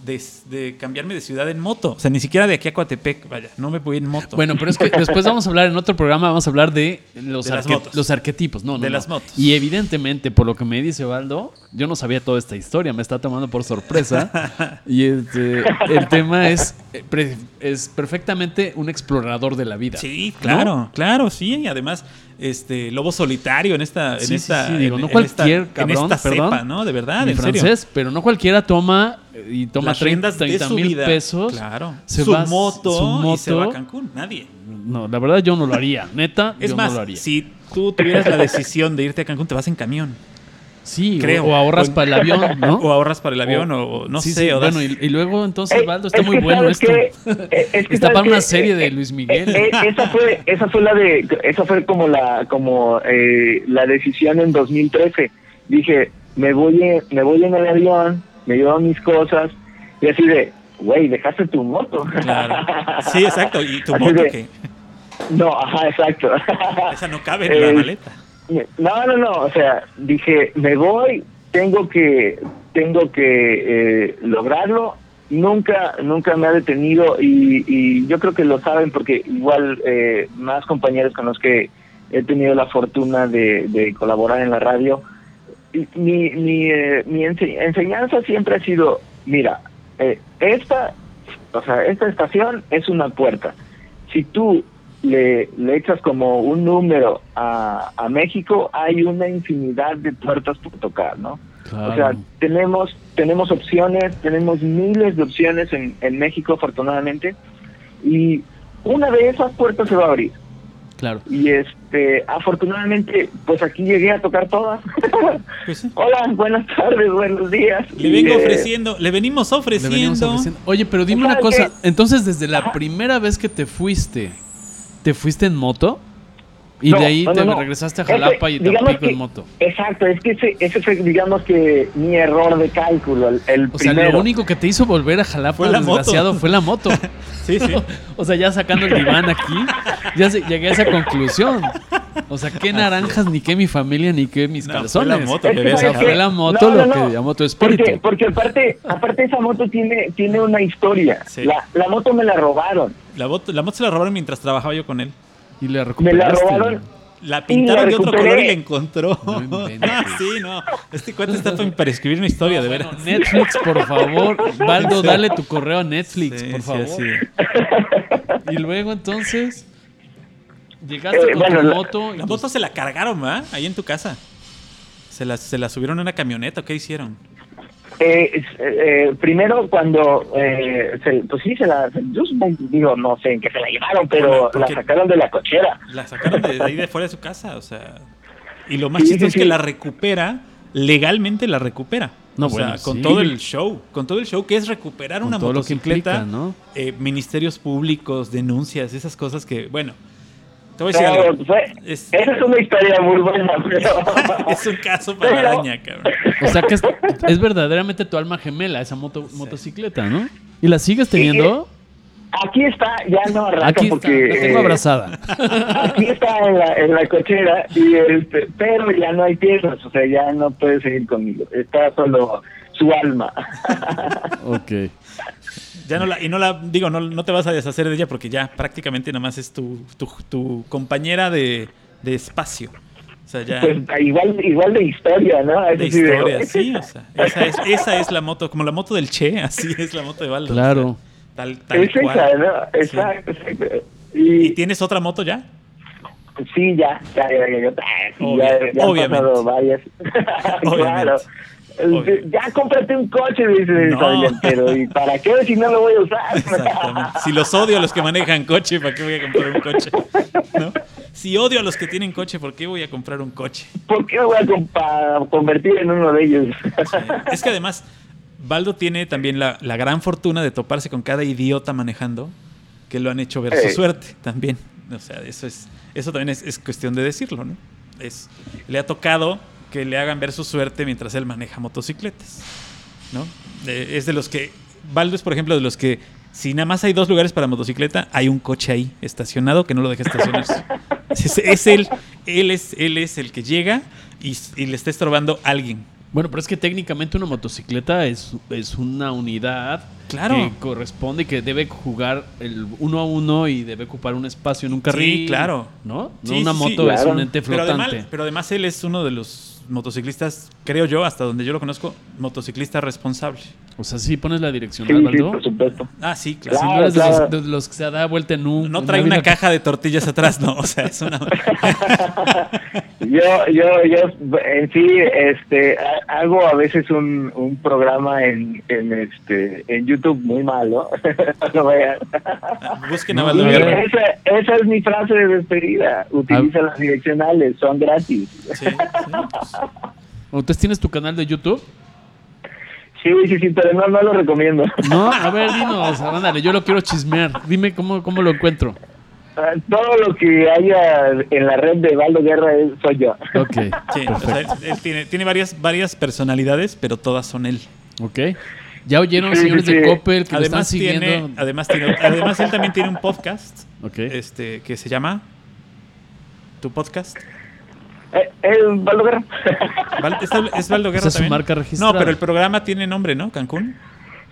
de, de cambiarme de ciudad en moto, o sea, ni siquiera de aquí a Coatepec, vaya, no me voy en moto. Bueno, pero es que después vamos a hablar en otro programa, vamos a hablar de los, De arque- los arquetipos. No, no, De no. las motos. Y evidentemente, por lo que me dice Baldo, yo no sabía toda esta historia, me está tomando por sorpresa. y este, el tema es, eh, es perfectamente un explorador de la vida. Sí, ¿no? claro, claro, sí, y además este lobo solitario en esta Sí, en esta sí, digo, en- no en cualquier esta, cabrón, en esta perdón, cepa, ¿no? De verdad, en serio. francés, pero no cualquiera toma y toma Las riendas de 30 su mil vida, pesos. Claro. se su, va- moto su y se va a moto. Cancún, nadie. No, la verdad yo no lo haría. Neta, Es yo más, no lo haría. si tú tuvieras la decisión de irte a Cancún, te vas en camión. Sí, creo. O, o ahorras O- para el avión, ¿no? O ahorras para el avión, o, o no Sí, sé, sí, o das- bueno, y, y luego entonces, Eh, Baldo, está es muy que, bueno ¿sabes esto. qué? Eh, es que, Está ¿sabes para una serie Eh, de Luis Miguel. eh, eh, esa fue esa fue la de esa fue como la como eh, la decisión en 2013 dije me voy en, me voy en el avión me llevo mis cosas y así de güey dejaste tu moto Claro. Sí, exacto. Y tu Así moto de- que no ajá exacto esa no cabe en la Eh, maleta. no no no o sea dije me voy tengo que tengo que eh, lograrlo nunca nunca me ha detenido y, y yo creo que lo saben porque igual eh, más compañeros con los que he tenido la fortuna de, de colaborar en la radio mi mi, eh, mi ense- enseñanza siempre ha sido mira eh, esta o sea esta estación es una puerta si tú le, le echas como un número a, a México, hay una infinidad de puertas por tocar, ¿no? O sea, tenemos, tenemos opciones, tenemos miles de opciones en, en México, afortunadamente, y una de esas puertas se va a abrir. Claro. Y este, afortunadamente, pues aquí llegué a tocar todas. Pues sí. Hola, buenas tardes, buenos días. Le Y, vengo eh, ofreciendo, le venimos Le ofreciendo. venimos ofreciendo. Oye, pero dime una ¿Sabes cosa. qué? Entonces, desde la Ajá. primera vez que te fuiste, ¿te fuiste en moto? Y No, de ahí no, te no, regresaste a Ese, Jalapa y digamos Tampico que- en moto. Exacto, es que ese, ese fue, digamos que, mi error de cálculo, el, el O sea, lo único que te hizo volver a Jalapa, Fue la moto. desgraciado, fue la moto. Sí, sí. o sea, ya sacando el diván aquí, ya se- llegué a esa conclusión. O sea, qué naranjas, ni qué mi familia, ni qué mis No, fue calzones. la moto Es que ¿sabes acá. Fue la moto No, lo no, que no. llamó tu espíritu. Porque, porque aparte, aparte esa moto tiene, tiene una historia. Sí. La, la moto me la robaron. La moto, la moto se la robaron mientras trabajaba yo con él. Y le Me la recuperaste. robaron. La pintaron la de otro color y la encontró. No ah, sí, no. Este cuate está pa- para escribir una historia, de Bueno, veras. Netflix, por favor. Baldo, Sí. dale tu correo a Netflix, Sí, por sí, favor. Y luego entonces llegaste Eh, con bueno, tu la- moto. y La tus- moto se la cargaron, ¿va? Ahí en tu casa. Se la, se la subieron en una camioneta, ¿o ¿qué hicieron? Eh, eh, primero cuando, eh, se- pues sí, se la, yo supongo- digo, no sé en qué se la llevaron, pero Bueno, la sacaron de la cochera. La sacaron de, de ahí de fuera de su casa, o sea. Y lo más Sí, chistoso sí, es que sí. la recupera, legalmente la recupera. No, o sea, bueno, con sí. todo el show, con todo el show que es recuperar Con una todo lo que motocicleta, implica, ¿no? eh, ministerios públicos, denuncias, esas cosas que, bueno, te voy a decir Pero, algo. fue- Es, esa es una historia muy buena, pero... es un caso para Pero- araña, cabrón. O sea que es, es verdaderamente tu alma gemela, esa moto, motocicleta, ¿no? ¿Y la sigues teniendo? Aquí está, ya no arranca Aquí está, porque... la tengo eh, abrazada. Aquí está en la, en la cochera, y este, pero ya no hay piezas, o sea, ya no puede seguir conmigo. Está solo su alma. Ok. Ya no la, y no la, digo, no, no te vas a deshacer de ella porque ya prácticamente nada más es tu, tu, tu compañera de, de espacio. O sea, ya. Pues igual, igual de historia, ¿no? de historia, sí, o sea, esa es, esa es la moto, como la moto del Che, así es la moto de Baldo. Claro. o sea, tal, tal Es esa. ¿no? Exacto. ¿Y Y, tienes otra moto ya? sí, ya, ya, ya, ya, ya, obviamente. varias. claro. Ya cómprate un coche, dice el No. Fabián, pero ¿y para qué si no lo voy a usar? Exactamente. Si los odio a los que manejan coche, ¿para qué voy a comprar un coche? ¿No? Si odio a los que tienen coche, ¿por qué voy a comprar un coche? ¿Por qué me voy a convertir en uno de ellos? Es que además, Baldo tiene también la, la gran fortuna de toparse con cada idiota manejando que lo han hecho ver su suerte también. O sea, eso es eso también es, es cuestión de decirlo, ¿no? Es, le ha tocado que le hagan ver su suerte mientras él maneja motocicletas, ¿no? Eh, es de los que, Baldo es por ejemplo de los que si nada más hay dos lugares para motocicleta, hay un coche ahí estacionado que no lo deja estacionarse. es, es él, él es, él es el que llega y, y le está estorbando a alguien. Bueno, pero es que técnicamente una motocicleta es, es una unidad Claro. que corresponde y que debe jugar el uno a uno y debe ocupar un espacio en un carril. Sí, claro. ¿No? Sí, no una sí, moto es un ente Pero flotante. además, pero además él es uno de los motociclistas, creo yo, hasta donde yo lo conozco, motociclista responsable. O sea, si pones la dirección, Sí, sí, por supuesto. Ah, sí, claro. Si no eres de, claro. los, de los que se da vuelta en un. No en trae una vida- caja de tortillas atrás, no. O sea, es una. yo, yo, yo, en sí, este, ha- hago a veces un, un programa en, en, este, en YouTube muy malo. no vean. Busquen a No, esa, esa es mi frase de despedida. Utiliza las direccionales, son gratis. Sí, sí, pues. ¿Entonces tienes tu canal de YouTube? Sí, sí, sí, pero no, no lo recomiendo. No, a ver, dinos, ándale, yo lo quiero chismear. Dime cómo, cómo lo encuentro. Ah, Todo lo que haya en la red de Valdo Guerra es- soy yo. Ok, Sí, o sea, él, él tiene, tiene varias, varias personalidades, pero todas son él. ok. Ya oyeron, Sí, señores sí, de. Coppel, que lo están Además siguiendo. tiene, además tiene, además él también tiene un podcast, Ok. este, que se llama tu podcast. Eh, ¿Es Valdo Guerra? Val- ¿Es, es Baldo Guerra Esa es su también? marca registrada. No, pero el programa tiene nombre, ¿no? Cancún.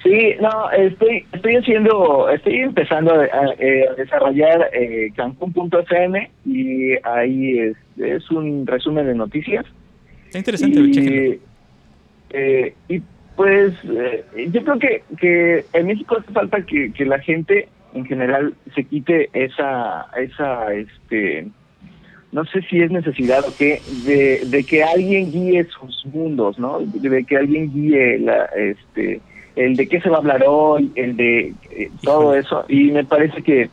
Sí, no, estoy, estoy haciendo, estoy empezando a, a, eh, a desarrollar eh, Cancún.fm y ahí es, es un resumen de noticias. Está interesante, y, eh, y pues eh, yo creo que, que en México hace falta que, que la gente en general se quite esa, esa, este, no sé si es necesidad o qué, de, de que alguien guíe sus mundos, ¿no? De que alguien guíe la, este, el de qué se va a hablar hoy, el de eh, todo eso. Y me parece que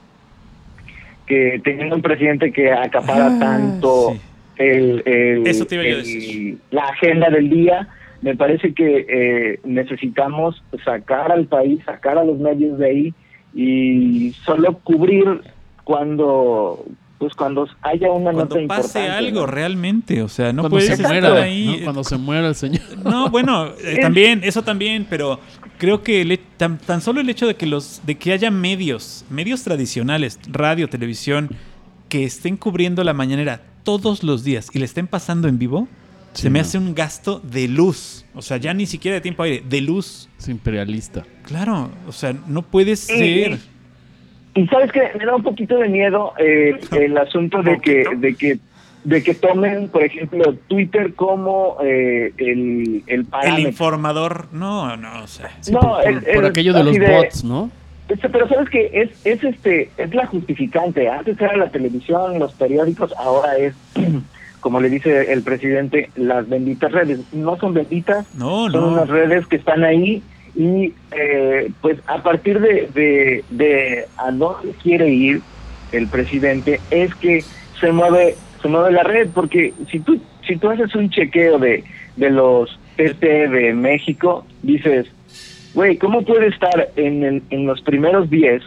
que teniendo un presidente que acapara Ah, tanto sí. el, el- Eso te iba yo a el- decir. la agenda del día, me parece que eh, necesitamos sacar al país, sacar a los medios de ahí y solo cubrir cuando pues cuando haya una nota Cuando pase importante. algo ¿no? realmente, o sea, no cuando puedes se estar muera, ahí. ¿no? Cuando se muera el señor. No, bueno, eh, también, eso también, pero creo que el tan, tan solo el hecho de que los, de que haya medios, medios tradicionales, radio, televisión, que estén cubriendo la mañanera todos los días y le estén pasando en vivo, Sí, se me no. hace un gasto de luz. O sea, ya ni siquiera de tiempo aire, de luz. Es imperialista. Claro, o sea, no puede ser. Y sabes que me da un poquito de miedo eh, el asunto de que, de que de que tomen, por ejemplo, Twitter como eh, el, el informador, no, no, o sea. Sí, No, por, por- el- por el- aquello de los de- bots, ¿no? Este, pero sabes que es, es este es la justificante. Antes era la televisión, los periódicos, ahora es, como le dice el presidente, las benditas redes. No son benditas, No, son no. unas redes que están ahí y eh, pues a partir de, de, de a dónde quiere ir el presidente es que se mueve se mueve la red porque si tú si tú haces un chequeo de, de los TT de México dices güey cómo puede estar en, el- en los primeros 10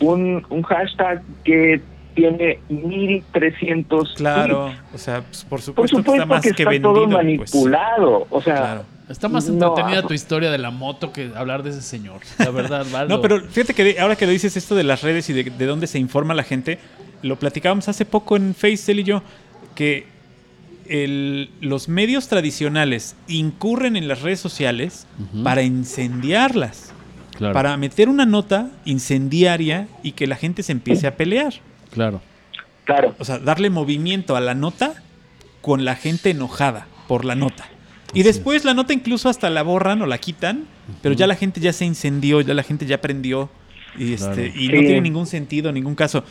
un, un hashtag que tiene 1300 Claro, tweets? o sea, pues, por por supuesto, que está más que que, está vendido. todo pues. manipulado o sea Claro. Está más entretenida tu historia de la moto que hablar de ese señor. La verdad, Valdo. No, pero fíjate que ahora que lo dices esto de las redes y de, de dónde se informa la gente, lo platicábamos hace poco en Face, él y yo, que el- los medios tradicionales incurren en las redes sociales para incendiarlas, Claro, para meter una nota incendiaria y que la gente se empiece a pelear. claro. claro O sea, darle movimiento a la nota con la gente enojada por la nota. Y después la nota incluso hasta la borran o la quitan, pero ya la gente ya se incendió, ya la gente ya prendió. Y, este, Claro. y Sí. no tiene ningún sentido, ningún caso.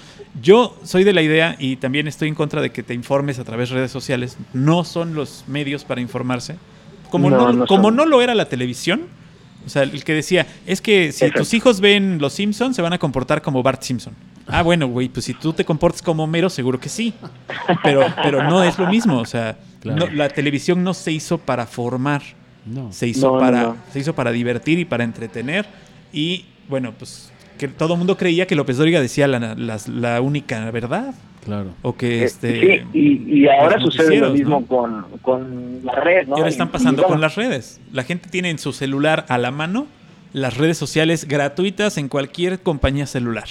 Yo soy de la idea y también estoy en contra de que te informes a través de redes sociales. No son los medios para informarse. Como No, no, no como no lo era la televisión. O sea, el que decía, es que si Exacto. tus hijos ven Los Simpsons, se van a comportar como Bart Simpson. Ah, bueno, güey, pues si tú te comportas como Homero, seguro que sí. Pero, pero no es lo mismo. O sea, Claro. no- la televisión no se hizo para formar, No. se hizo, No, para, no. se hizo para divertir y para entretener. Y bueno, pues que todo el mundo creía que López Dóriga decía la, la única verdad. Claro. O que Eh, este. sí, y, y ahora sucede lo mismo ¿no? con, con la red, ¿no? Y ahora están pasando y con las redes. La gente tiene en su celular a la mano las redes sociales gratuitas en cualquier compañía celular.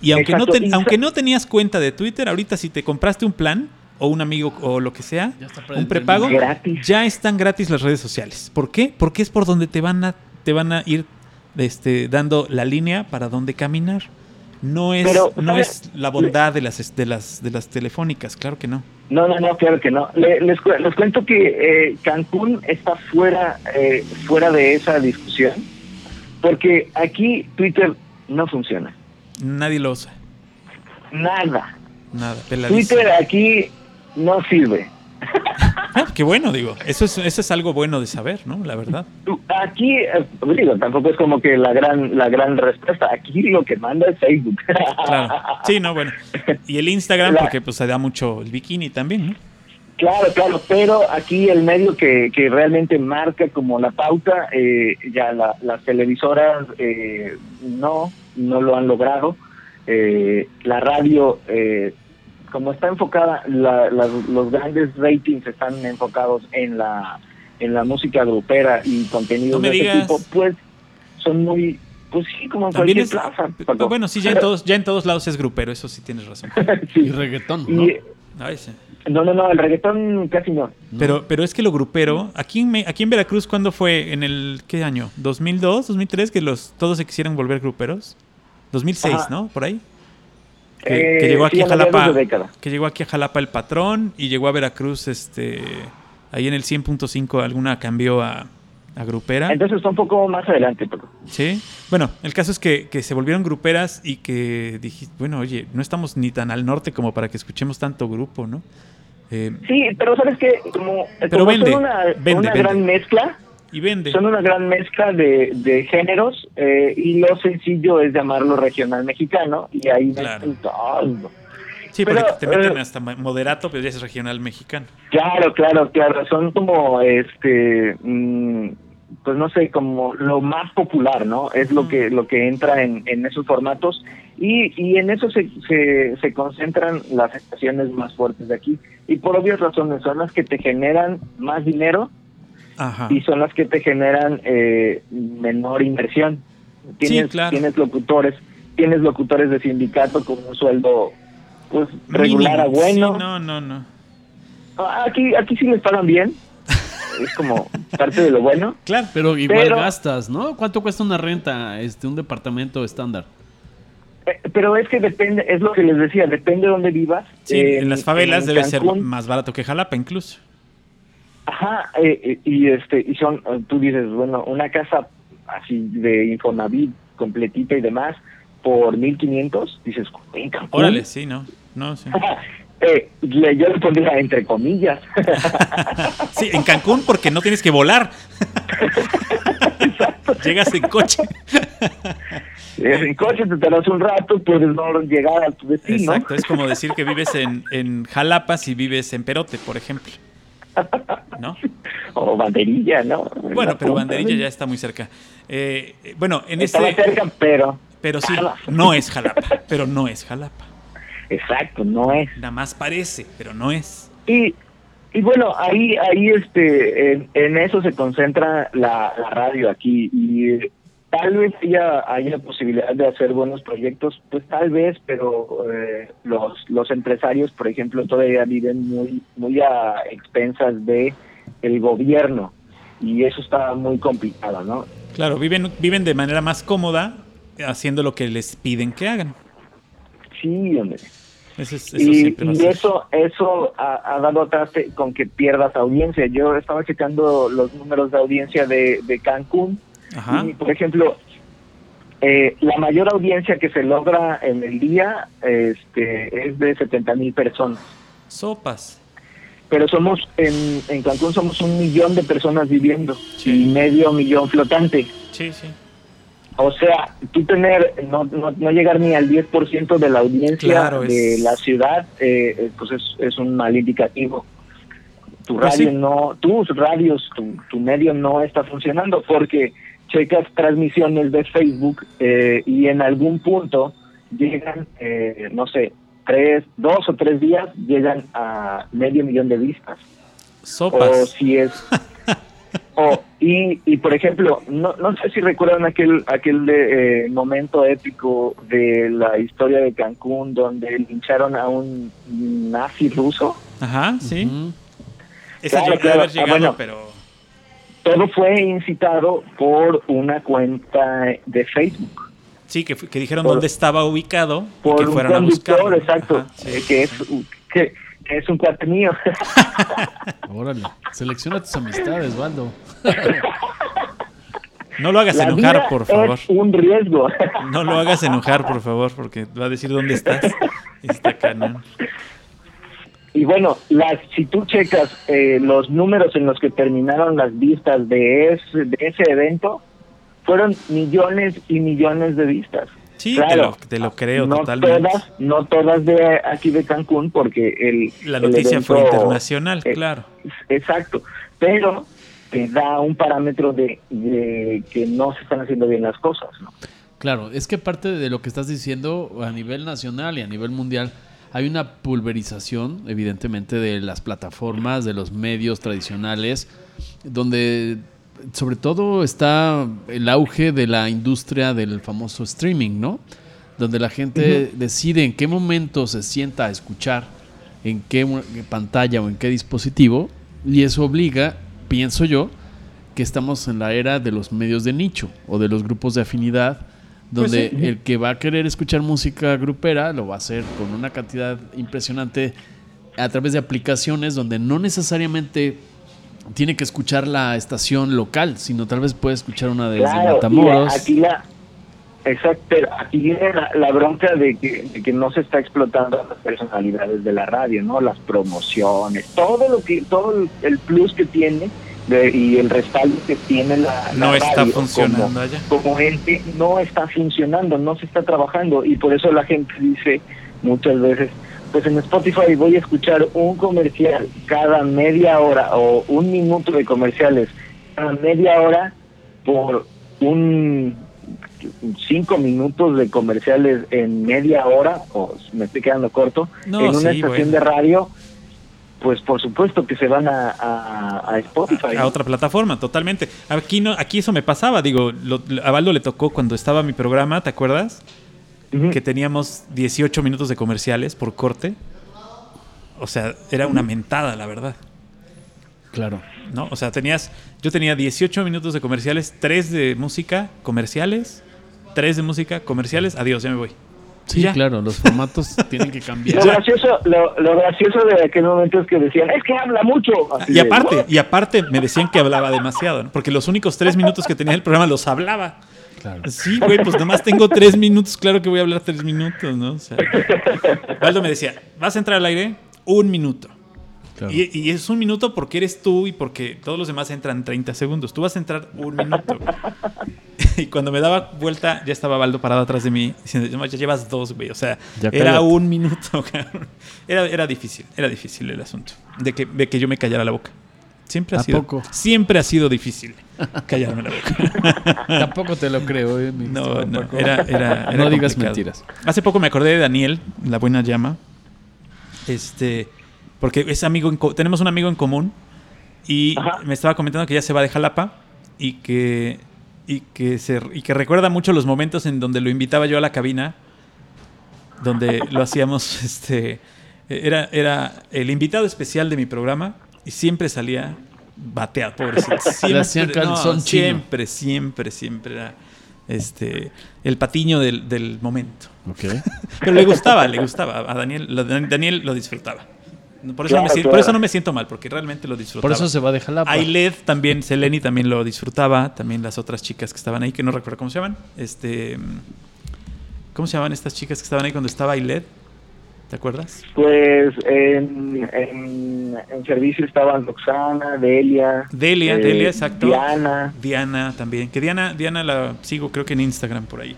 Y aunque, no, Exacto, sa- aunque no tenías cuenta de Twitter, ahorita si te compraste un plan o un amigo o lo que sea, un prepago, Gratis. ya están gratis las redes sociales. ¿Por qué? Porque es por donde te van a, te van a ir este, dando la línea para dónde caminar. No es, Pero, no ¿sabes? es la bondad de las, de, las, de las telefónicas, claro que no. No, no, no, claro que no. Le- les, cu- les cuento que eh, Cancún está fuera, eh, fuera de esa discusión, porque aquí Twitter no funciona. Nadie lo usa. Nada. Nada, peladísimo. Twitter aquí no sirve. Ah, qué bueno, digo. Eso es, eso es algo bueno de saber, ¿no? La verdad. Aquí, eh, digo, tampoco es como que la gran, la gran respuesta. Aquí lo que manda es Facebook. Claro. Sí, no, bueno. Y el Instagram, La- porque pues se da mucho el bikini también, ¿no? Claro, claro, pero aquí el medio que, que realmente marca como la pauta, eh, ya la- las televisoras eh, no, no lo han logrado. Eh, la radio, eh, como está enfocada, la- la- los grandes ratings están enfocados en la, en la música grupera y contenidos No de ese digas. tipo, pues son muy, pues sí, como en También cualquier es. plaza. p- Paco. Bueno, sí, ya en todos, ya en todos lados es grupero, eso sí tienes razón. Sí. Y reggaetón, ¿no? Y- Ay, sí. no, no, no, el reggaetón casi no. Pero, pero es que lo grupero, aquí en, aquí en Veracruz, ¿cuándo fue? ¿En el qué año? ¿2002, 2003? Que los, todos se quisieran volver gruperos. 2006, Ajá. ¿no? Por ahí. Que, Eh, que llegó aquí sí, a Jalapa. Que llegó aquí a Jalapa el patrón y llegó a Veracruz, este. Ahí en el 100.5 alguna cambió a, a grupera. Entonces está un poco más adelante, Paco. Sí. Bueno, el caso es que, que se volvieron gruperas y que dijiste, bueno, oye, no estamos ni tan al norte como para que escuchemos tanto grupo, ¿no? Eh, Sí, pero sabes que como, Pero como vende, una, vende, una vende. gran mezcla, y vende. son una gran mezcla de, de géneros eh, y lo sencillo es llamarlo regional mexicano y ahí Claro. todo. Sí, porque Pero, te meten eh, hasta moderato, pero ya es regional mexicano. Claro, claro, claro. Son como, este, mm, pues no sé, como lo más popular, ¿no? Es lo que lo que entra en, en esos formatos y, y en eso se, se, se concentran las estaciones más fuertes de aquí. Y por obvias razones, son las que te generan más dinero Ajá. y son las que te generan eh, menor inversión. Tienes, claro. tienes locutores, tienes locutores de sindicato con un sueldo pues regular a bueno. Sí, no, no, no. Ah, Aquí, aquí sí les pagan bien. Es como parte de lo bueno. Claro. Pero igual Pero- gastas, ¿no? ¿Cuánto cuesta una renta, este, un departamento estándar? Eh, Pero es que depende, es lo que les decía, depende de dónde vivas. Sí, en las favelas en debe ser más barato que Jalapa incluso. Ajá, eh, eh, y este, y son, eh, tú dices, bueno, una casa así de Infonavit completita y demás por 1500, dices, en Cancún. Órale, sí, no. No, sí. Eh, le- yo le pondría entre comillas. Sí, en Cancún porque no tienes que volar. Llegas en coche. en coche te tardas un rato, puedes no llegar a tu destino. Exacto, es como decir que vives en, en Jalapa si vives en Perote, por ejemplo. ¿No? O banderilla, ¿no? Bueno, pero Banderilla ya está muy cerca. Eh, eh, bueno, en Estaba este... cerca, pero... Pero sí, no es Jalapa, pero no es Jalapa. Exacto, no es. Nada más parece, pero no es. Y, y bueno, ahí, ahí este, en, en eso se concentra la, la radio aquí y tal vez haya, haya posibilidad de hacer buenos proyectos, pues tal vez, pero eh, los, los empresarios, por ejemplo, todavía viven muy, muy a expensas de el gobierno y eso está muy complicado, ¿no? Claro, viven, viven de manera más cómoda haciendo lo que les piden que hagan. Sí, hombre. Eso, es, eso y, y eso eso ha, ha dado traste con que pierdas audiencia. Yo estaba checando los números de audiencia de, de Cancún Ajá. y, por ejemplo, eh, la mayor audiencia que se logra en el día este, es de 70 mil personas. Sopas. Pero somos, en, en Cancún somos un millón de personas viviendo Sí. y medio millón flotante. Sí, sí. O sea, tú tener, no, no, no llegar ni al 10% de la audiencia Claro, de es- la ciudad, eh, eh, pues es, es un mal indicativo. Tu Pues radio sí. no, tus radios, tu, tu medio no está funcionando porque checas transmisiones de Facebook eh, y en algún punto llegan, eh, no sé, tres, dos o tres días llegan a medio millón de vistas o Sopas. si es o y, y por ejemplo no, no sé si recuerdan aquel aquel de, eh, momento épico de la historia de Cancún donde lincharon a un nazi ruso Ajá, sí. Esa Claro, a claro. haber Ah, llegado, bueno. pero... todo fue incitado por una cuenta de Facebook Sí, que, que dijeron Por- dónde estaba ubicado y por que un fueron a buscarlo. exacto Ajá, sí. eh, que es que, que es un cuate mío Órale. Selecciona tus amistades, Waldo. No lo hagas La enojar, por favor. es un riesgo No lo hagas enojar, por favor, porque va a decir dónde estás. Está cañón. Y bueno, las, si tú checas eh, los números en los que terminaron las vistas de ese, de ese evento, fueron millones y millones de vistas. Sí, Claro, te, lo, te lo creo no totalmente. Todas, no todas de aquí de Cancún, porque el. La el noticia fue internacional, eh, claro. Exacto. Pero te da un parámetro de, de que no se están haciendo bien las cosas, ¿no? Claro, es que parte de lo que estás diciendo a nivel nacional y a nivel mundial, hay una pulverización, evidentemente, de las plataformas, de los medios tradicionales, donde sobre todo está el auge de la industria del famoso streaming, ¿no? Donde la gente decide en qué momento se sienta a escuchar, en qué pantalla o en qué dispositivo, y eso obliga, pienso yo, que estamos en la era de los medios de nicho o de los grupos de afinidad, Pues donde sí. el que va a querer escuchar música grupera lo va a hacer con una cantidad impresionante a través de aplicaciones donde no necesariamente tiene que escuchar la estación local, sino tal vez puede escuchar una desde Claro, Matamoros. aquí la, exacto, pero aquí viene la, la bronca de que, de que no se está explotando a las personalidades de la radio, ¿no? Las promociones, todo lo que, todo el plus que tiene de- y el respaldo que tiene la, la No está radio funcionando como, allá. como ente no está funcionando, no se está trabajando y por eso la gente dice muchas veces, pues en Spotify voy a escuchar un comercial cada media hora o un minuto de comerciales cada media hora por un cinco minutos de comerciales en media hora, o me estoy quedando corto, No, en una sí, estación bueno. de radio, pues por supuesto que se van a, a, a Spotify. a otra plataforma, totalmente. Aquí no, aquí eso me pasaba, digo, lo- a Baldo le tocó cuando estaba mi programa, ¿te acuerdas? Que teníamos 18 minutos de comerciales por corte. O sea, era una mentada, la verdad. Claro. ¿No? O sea, tenías, yo tenía 18 minutos de comerciales, 3 de música, comerciales, 3 de música, comerciales, adiós, ya me voy. Sí, Ya. claro, los formatos tienen que Lo cambiar. gracioso, lo, lo gracioso de aquel momento es que decían, es que habla mucho. Así Y aparte, y aparte me decían que hablaba demasiado, ¿no? Porque los únicos 3 minutos que tenía el programa los hablaba. Claro. Sí, güey, pues nomás tengo tres minutos, claro que voy a hablar tres minutos, ¿no? O sea, Waldo me decía, ¿vas a entrar al aire? Un minuto. Claro. Y, y es un minuto porque eres tú y porque todos los demás entran 30 segundos. Tú vas a entrar un minuto. y cuando me daba vuelta, ya estaba Baldo parado atrás de mí diciendo, "No, ya llevas dos, güey. O sea, Ya era cállate. un minuto, cabrón. Era, era difícil, era difícil el asunto. De que, de que yo me callara la boca. Siempre ha ¿A sido. poco? Siempre ha sido difícil callarme la boca. Tampoco te lo creo, eh, No, no, era, era, era No digas complicado. mentiras. Hace poco me acordé de Daniel, la buena llama. Este, porque es amigo, en co- tenemos un amigo en común y Ajá. me estaba comentando que ya se va de Jalapa y que y que se y que recuerda mucho los momentos en donde lo invitaba yo a la cabina donde lo hacíamos este era era el invitado especial de mi programa y siempre salía bateado, pobrecito. Siempre, siempre, siempre, siempre era este el patiño del, del momento. Ok. Pero le gustaba, le gustaba. A Daniel, Daniel lo disfrutaba. Por eso, no me, Claro, siento- por claro. eso no me siento mal, porque realmente lo disfrutaba. Por eso se va de Jalapa. Ailed también, Seleni también lo disfrutaba, también las otras chicas que estaban ahí, que no recuerdo cómo se llaman. Este, ¿Cómo se llamaban estas chicas que estaban ahí cuando estaba Ailed? ¿Te acuerdas? Pues en, en, en servicio estaban Roxana, Delia. Delia, eh, Delia, exacto. Diana. Diana también. Que Diana, Diana la sigo creo que en Instagram por ahí.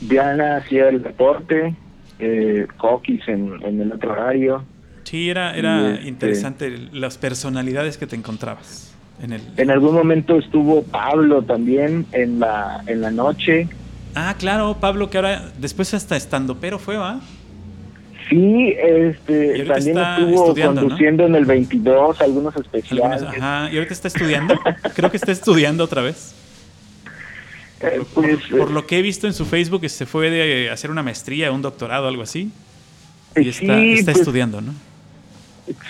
Diana hacía el deporte. Eh, Coquis en, en el otro horario. Sí, era, era este- interesante las personalidades que te encontrabas en el... En algún momento estuvo Pablo también en la, en la noche. Ah, claro, Pablo, que ahora después hasta estando, pero fue, ¿va? Sí, este, también estuvo conduciendo en el 22 algunos Algunos- especiales. ajá, y ahorita está estudiando. Creo que está estudiando otra vez. Eh, pues, Por lo que he visto en su Facebook, se fue de hacer una maestría, un doctorado, algo así. eh, Y está, sí, está pues, estudiando, ¿no?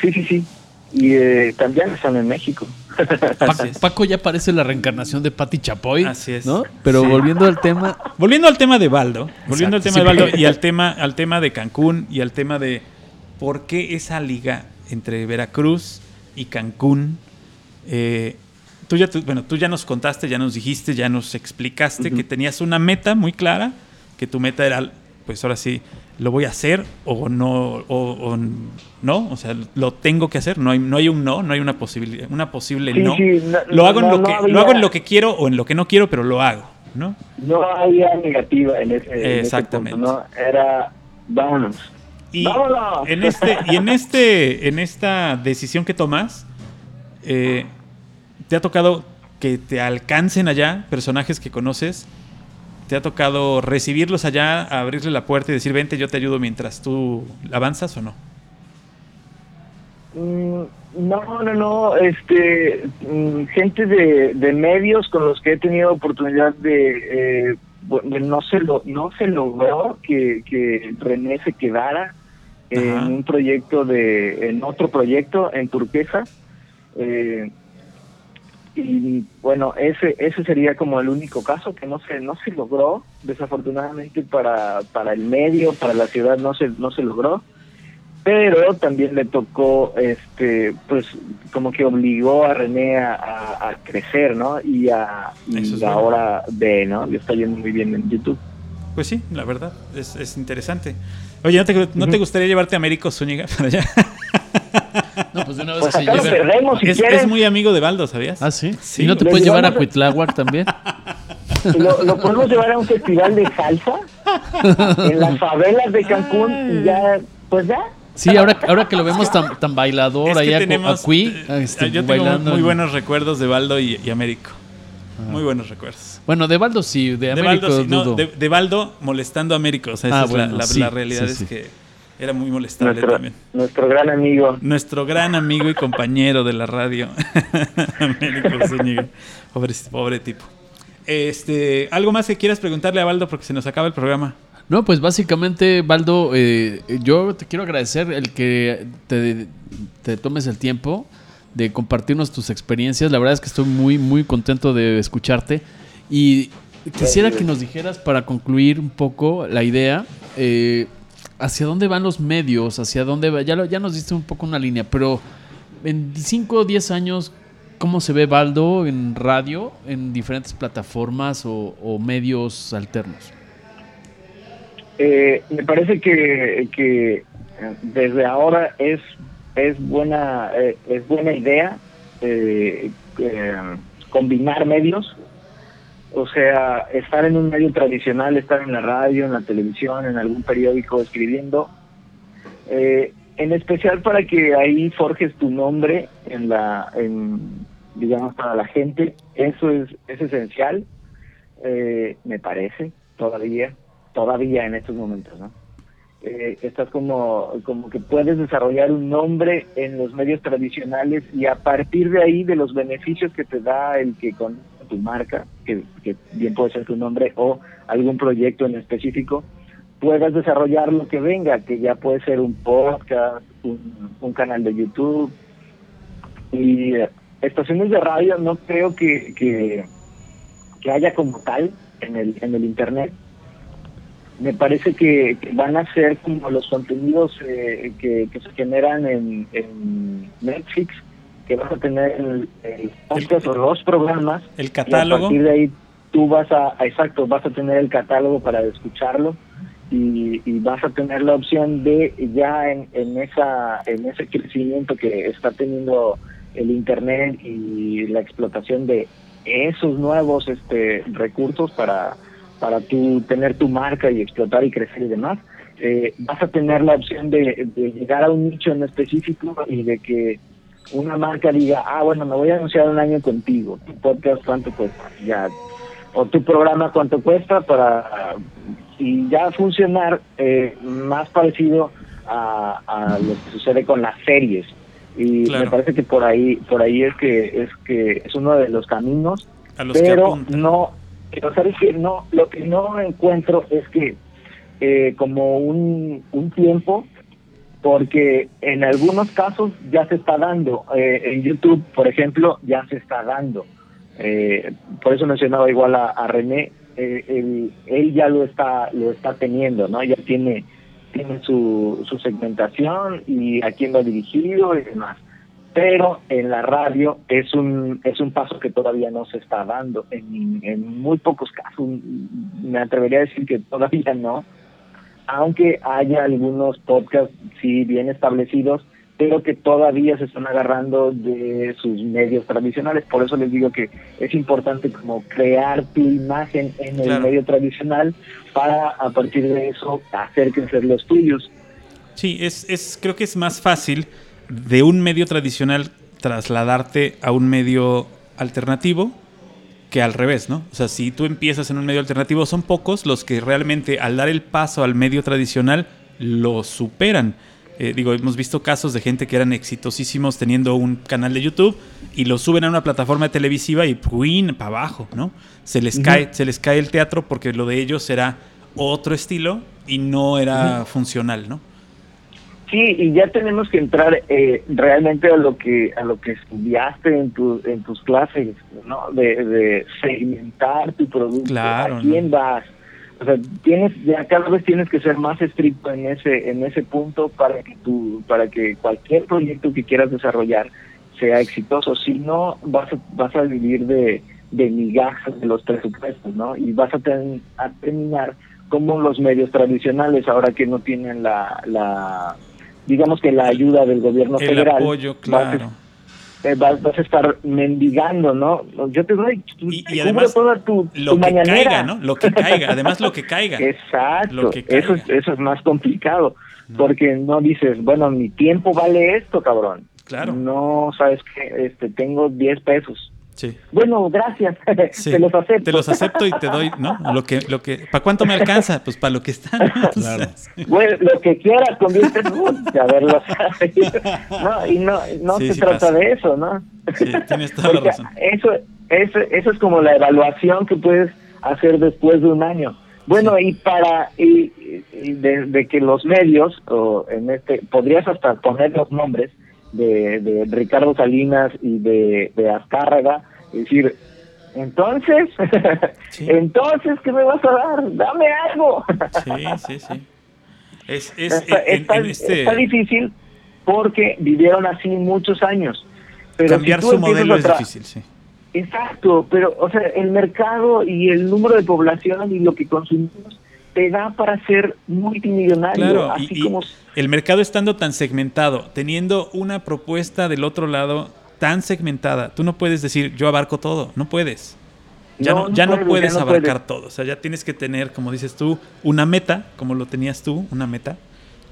Sí, sí, sí. Y eh, también están en México. Así es. Paco ya parece la reencarnación de Patti Chapoy. Así es. ¿no? Pero Sí. volviendo al tema, Volviendo al tema de Baldo, volviendo Exacto, al tema de. Baldo y al tema, al tema de Cancún y al tema de por qué esa liga entre Veracruz y Cancún. eh, tú ya, tú- bueno, tú ya nos contaste, ya nos dijiste, ya nos explicaste que tenías una meta muy clara, que tu meta era, pues ahora sí, lo voy a hacer o no, o, o no, o sea, lo tengo que hacer, no hay, no hay un no, no hay una posibilidad, una posible Sí, no. sí, no- lo hago en lo no que, había- lo hago en lo que quiero o en lo que no quiero, pero lo hago, ¿no? No había negativa en ese, en ese Exactamente. punto, ¿no? Era, vámonos. Y ¡Vámonos! en este y en este en esta decisión que tomas eh, te ha tocado que te alcancen allá personajes que conoces te ha tocado recibirlos allá abrirle la puerta y decir vente yo te ayudo mientras tú avanzas o no Mm, No, no, no, este, mm, gente de, de medios con los que he tenido oportunidad de, eh, no se lo, no se logró que, que René se quedara en Ajá. un proyecto de, en otro proyecto en Turquesa, eh, y bueno, ese, ese sería como el único caso que no se, no se logró, desafortunadamente para, para el medio, para la ciudad no se, no se logró. Pero también le tocó este pues como que obligó a René a, a- a crecer no y a y es ahora ve no le está yendo muy bien en YouTube. Pues sí la verdad es, es interesante. Oye no te, no te gustaría llevarte a Américo Zúñiga para allá no, pues de una vez pues que se acá lo perdemos si es, quieren es muy amigo de Baldo ¿sabías? Ah, sí. Sí, ¿Y no te puedes llevar a Cuitláhuac también? lo, lo podemos llevar a un festival de salsa en las favelas de Cancún y ya pues ya. Sí, ahora, ahora que lo vemos tan, tan bailador, Es que ahí a- tenemos, a Cui, eh, este, yo tengo bailando muy en- buenos recuerdos de Baldo y, y Américo. Muy buenos recuerdos. Bueno, de Baldo sí, de De Américo Baldo, sí, no, de, de Baldo molestando a Américo. O sea, esa Ah, es la- bueno, la, sí, la realidad sí, es sí. que era muy molestable Nuestro, también. nuestro gran amigo. Nuestro gran amigo y compañero de la radio, Américo Zúñiga. Pobre, pobre tipo. Este, ¿Algo más que quieras preguntarle a Baldo porque se nos acaba el programa? No, pues básicamente, Baldo, eh, yo te quiero agradecer el que te, te tomes el tiempo de compartirnos tus experiencias. La verdad es que estoy muy, muy contento de escucharte. Y quisiera que nos dijeras, para concluir un poco la idea, eh, hacia dónde van los medios, hacia dónde va. Ya, lo- ya nos diste un poco una línea, pero en 5 o 10 años, ¿cómo se ve Baldo en radio, en diferentes plataformas o- medios alternos? Eh, me parece que, desde ahora es es buena eh, es buena idea eh, eh, combinar medios o sea estar en un medio tradicional estar en la radio en la televisión en algún periódico escribiendo eh, en especial para que ahí forjes tu nombre en la en digamos para la gente eso es es esencial eh, me parece todavía todavía en estos momentos, ¿no? Eh, estás como, como que puedes desarrollar un nombre en los medios tradicionales y a partir de ahí, de los beneficios que te da el que con tu marca, que, bien puede ser tu nombre, o algún proyecto en específico, puedas desarrollar lo que venga, que ya puede ser un podcast, un, canal de YouTube. Y eh, estaciones de radio no creo que, que, haya como tal en el, en el Internet, me parece que, van a ser como los contenidos eh, que, se generan en, en Netflix, que vas a tener el, el podcast o los programas. El Y a catálogo. partir de ahí tú vas a, a- exacto, vas a tener el catálogo para escucharlo y, y vas a tener la opción de ya en, en esa en ese crecimiento que está teniendo el internet y la explotación de esos nuevos este recursos para para tú tener tu marca y explotar y crecer y demás, eh, vas a tener la opción de, de llegar a un nicho en específico y de que una marca diga, ah, bueno, me voy a anunciar un año contigo, tu podcast cuánto cuesta, ya, o tu programa cuánto cuesta para, y ya funcionar eh, más parecido a, a lo que sucede con las series. Y Claro. me parece que por ahí, por ahí es que es que es uno de los caminos A los pero no pero sabes que no lo que no encuentro es que eh, como un, un tiempo porque en algunos casos ya se está dando eh, en YouTube por ejemplo ya se está dando. Eh, por eso mencionaba igual a, a René eh, él, ya lo está lo está teniendo no ya tiene tiene su, su segmentación y a quién va dirigido y demás. Pero en la radio es un es un paso que todavía no se está dando en, en muy pocos casos. Me atrevería a decir que todavía no aunque haya algunos podcasts sí bien establecidos pero que todavía se están agarrando de sus medios tradicionales por eso les digo que es importante como crear tu imagen en el Claro. medio tradicional para a partir de eso hacer crecer los tuyos Sí, es, es, creo que es más fácil de un medio tradicional trasladarte a un medio alternativo que al revés, ¿no? O sea, si tú empiezas en un medio alternativo, son pocos los que realmente al dar el paso al medio tradicional lo superan. Eh, digo, hemos visto casos de gente que eran exitosísimos teniendo un canal de YouTube y lo suben a una plataforma televisiva y ¡puin! para abajo, ¿no? Se les cae, se les cae el teatro porque lo de ellos era otro estilo y no era funcional, ¿no? Sí, y ya tenemos que entrar eh, realmente a lo que a lo que estudiaste en tu, en tus clases, ¿no? De, de segmentar tu producto, Claro, a quién ¿no? vas. O sea, tienes ya cada vez tienes que ser más estricto en ese en ese punto para que tu para que cualquier proyecto que quieras desarrollar sea exitoso. Si no vas a, vas a vivir de de migajas de los presupuestos, ¿no? Y vas a, ten- a terminar como los medios tradicionales ahora que no tienen la, la digamos que la ayuda del gobierno El federal apoyo, vas claro. eh, vas, vas a estar mendigando, ¿no? Yo te doy, Y- y además, toda tu, Lo tu que mañanera. caiga, ¿no? Lo que caiga. Además, lo que caiga. Exacto, Lo que eso, es- eso es más complicado. porque no dices, bueno, mi tiempo vale esto, cabrón. Claro. No, sabes que este, tengo 10 pesos. Sí. Bueno, gracias. Sí. te los acepto. Te los acepto y te doy, ¿no? Lo que, lo que, ¿para cuánto me alcanza? Pues para lo que está. ¿no? Claro. Bueno, lo que quieras con 10 pesos, uy, a verlo. no, y no, no Sí, se trata pasa. de eso, ¿no? Sí, tienes toda la razón. Eso, eso, eso es como la evaluación que puedes hacer después de un año. Bueno, y para y, y de, de que los medios, o en este, podrías hasta poner los nombres de, de Ricardo Salinas y de, de Azcárraga, y decir, entonces, Sí. entonces, ¿qué me vas a dar? Dame algo. Sí, sí, sí. Es, es está, en- está- en este está difícil porque vivieron así muchos años. Pero cambiar si su modelo es difícil, sí. Exacto, pero, o sea, el mercado y el número de población y lo que consumimos te da para ser multimillonario, Claro, así y, y como... el mercado estando tan segmentado, teniendo una propuesta del otro lado tan segmentada, tú no puedes decir yo abarco todo, no puedes. Ya no, No, no ya no puedes, puedes ya no abarcar puedes. todo. O sea, ya tienes que tener, como dices tú, una meta, como lo tenías tú, una meta,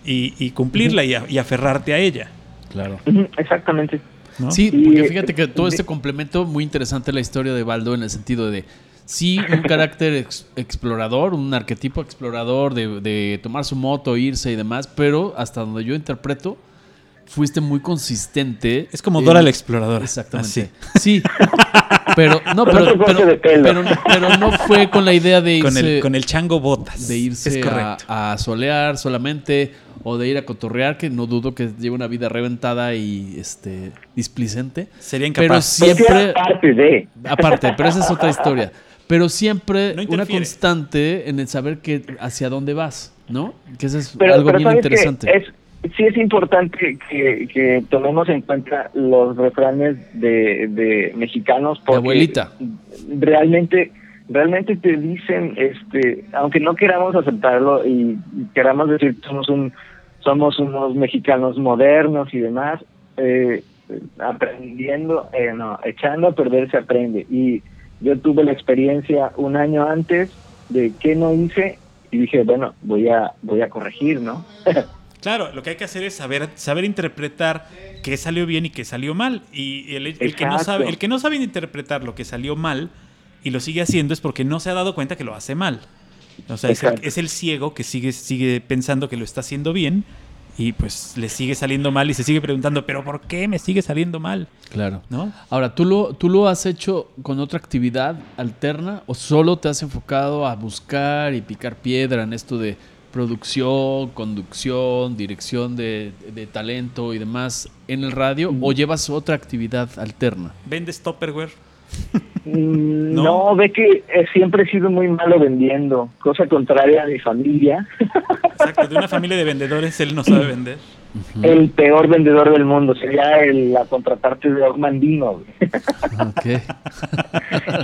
y, y cumplirla y, a- y aferrarte a ella. Claro. Exactamente. ¿no? Sí, porque eh, fíjate que todo este complemento, muy interesante la historia de Baldo en el sentido de, sí, un carácter ex- explorador, un arquetipo explorador de, de tomar su moto, irse y demás, pero hasta donde yo interpreto, fuiste muy consistente. Es como Dora la exploradora. Exactamente. Así. Sí. Pero no, pero, pero, pero, pero no fue con la idea de irse, Con el, con el chango botas. de irse es a, correcto. a solear solamente o de ir a cotorrear, que no dudo que lleve una vida reventada y este displicente. Sería Pero incapaz. Pero siempre, era parte de... aparte, pero esa es otra historia. Pero siempre No una constante en el saber que hacia dónde vas, ¿no? Que eso es Pero, algo pero bien interesante. Es, sí es importante que, que tomemos en cuenta los refranes de, de mexicanos porque abuelita. realmente realmente te dicen este aunque no queramos aceptarlo y queramos decir que somos un somos unos mexicanos modernos y demás eh, aprendiendo eh, no echando a perder se aprende y yo tuve la experiencia un año antes de qué no hice y dije bueno voy a voy a corregir no Claro, lo que hay que hacer es saber, saber interpretar qué salió bien y qué salió mal. Y el, el que no sabe, el que no sabe interpretar lo que salió mal y lo sigue haciendo es porque no se ha dado cuenta que lo hace mal. O sea, es el, es el ciego que sigue, sigue pensando que lo está haciendo bien y pues le sigue saliendo mal y se sigue preguntando, pero ¿por qué me sigue saliendo mal? Claro. ¿No? Ahora, ¿tú lo, ¿tú lo has hecho con otra actividad alterna o solo te has enfocado a buscar y picar piedra en esto de producción, conducción, dirección de, de talento y demás en el radio o llevas otra actividad alterna? ¿Vendes Tupperware? Mm, ¿No? No, ve que eh, siempre he sido muy malo vendiendo, cosa contraria a mi familia. Exacto, de una familia de vendedores él no sabe vender. El peor vendedor del mundo sería el a contratarte de Mandino. güey. Ok.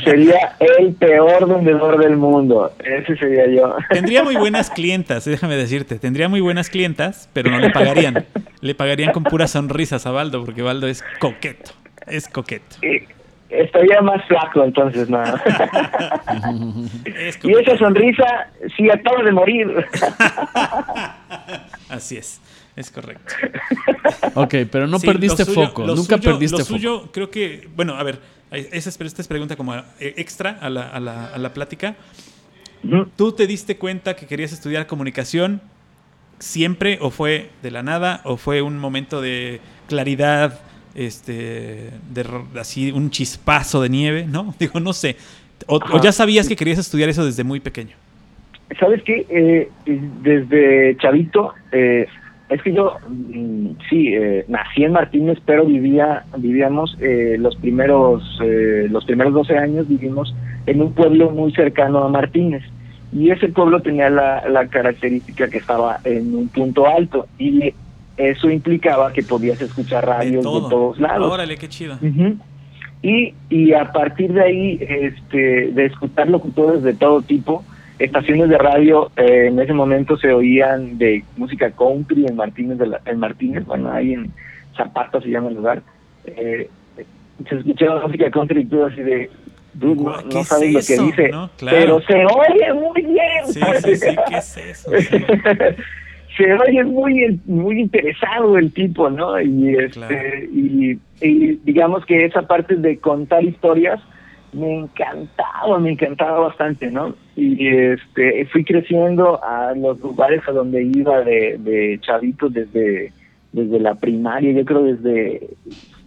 sería el peor vendedor del mundo. Ese sería yo. Tendría muy buenas clientas, déjame decirte. Tendría muy buenas clientas, pero no le pagarían. Le pagarían con puras sonrisas a Baldo, porque Baldo es coqueto. Es coqueto. Y Estaría más flaco entonces, no. Es y esa sonrisa sí acaba de morir. Así es. Es correcto. Ok, pero no Sí, perdiste suyo- foco. Nunca suyo- perdiste Lo foco. suyo, creo que, bueno, a ver, esa es, esta es pregunta como eh, extra a la, a la, a la plática. ¿Tú te diste cuenta que querías estudiar comunicación siempre o fue de la nada o fue un momento de claridad, este, de así un chispazo de nieve, ¿no? Digo, no sé. O, ya sabías que querías estudiar eso desde muy pequeño. ¿Sabes qué? Eh, desde chavito, eh, es que yo, mm, sí, eh, nací en Martínez, pero vivía, vivíamos eh, los primeros, eh, los primeros 12 años vivimos en un pueblo muy cercano a Martínez. Y ese pueblo tenía la, la característica que estaba en un punto alto y eso implicaba que podías escuchar radios de, todo. todos lados. Órale, qué chido. Ujú. y, y a partir de ahí, este, de escuchar locutores de todo tipo, estaciones de radio eh, en ese momento se oían de música country en Martínez, de la- en Martínez, bueno, ahí en Zapata se llama el lugar, eh, se escuchaba música country y tú así de, dude, no, Guau, ¿qué no es sabes lo que dice, ¿No? Claro. pero se oye muy bien. Sí, sí, sí, ¿qué es eso? Se oye muy muy interesado el tipo, ¿no? Y este y, digamos que esa parte de contar historias me encantaba, me encantaba bastante, ¿no? Y este fui creciendo a los lugares a donde iba de, de chavito desde desde la primaria, yo creo desde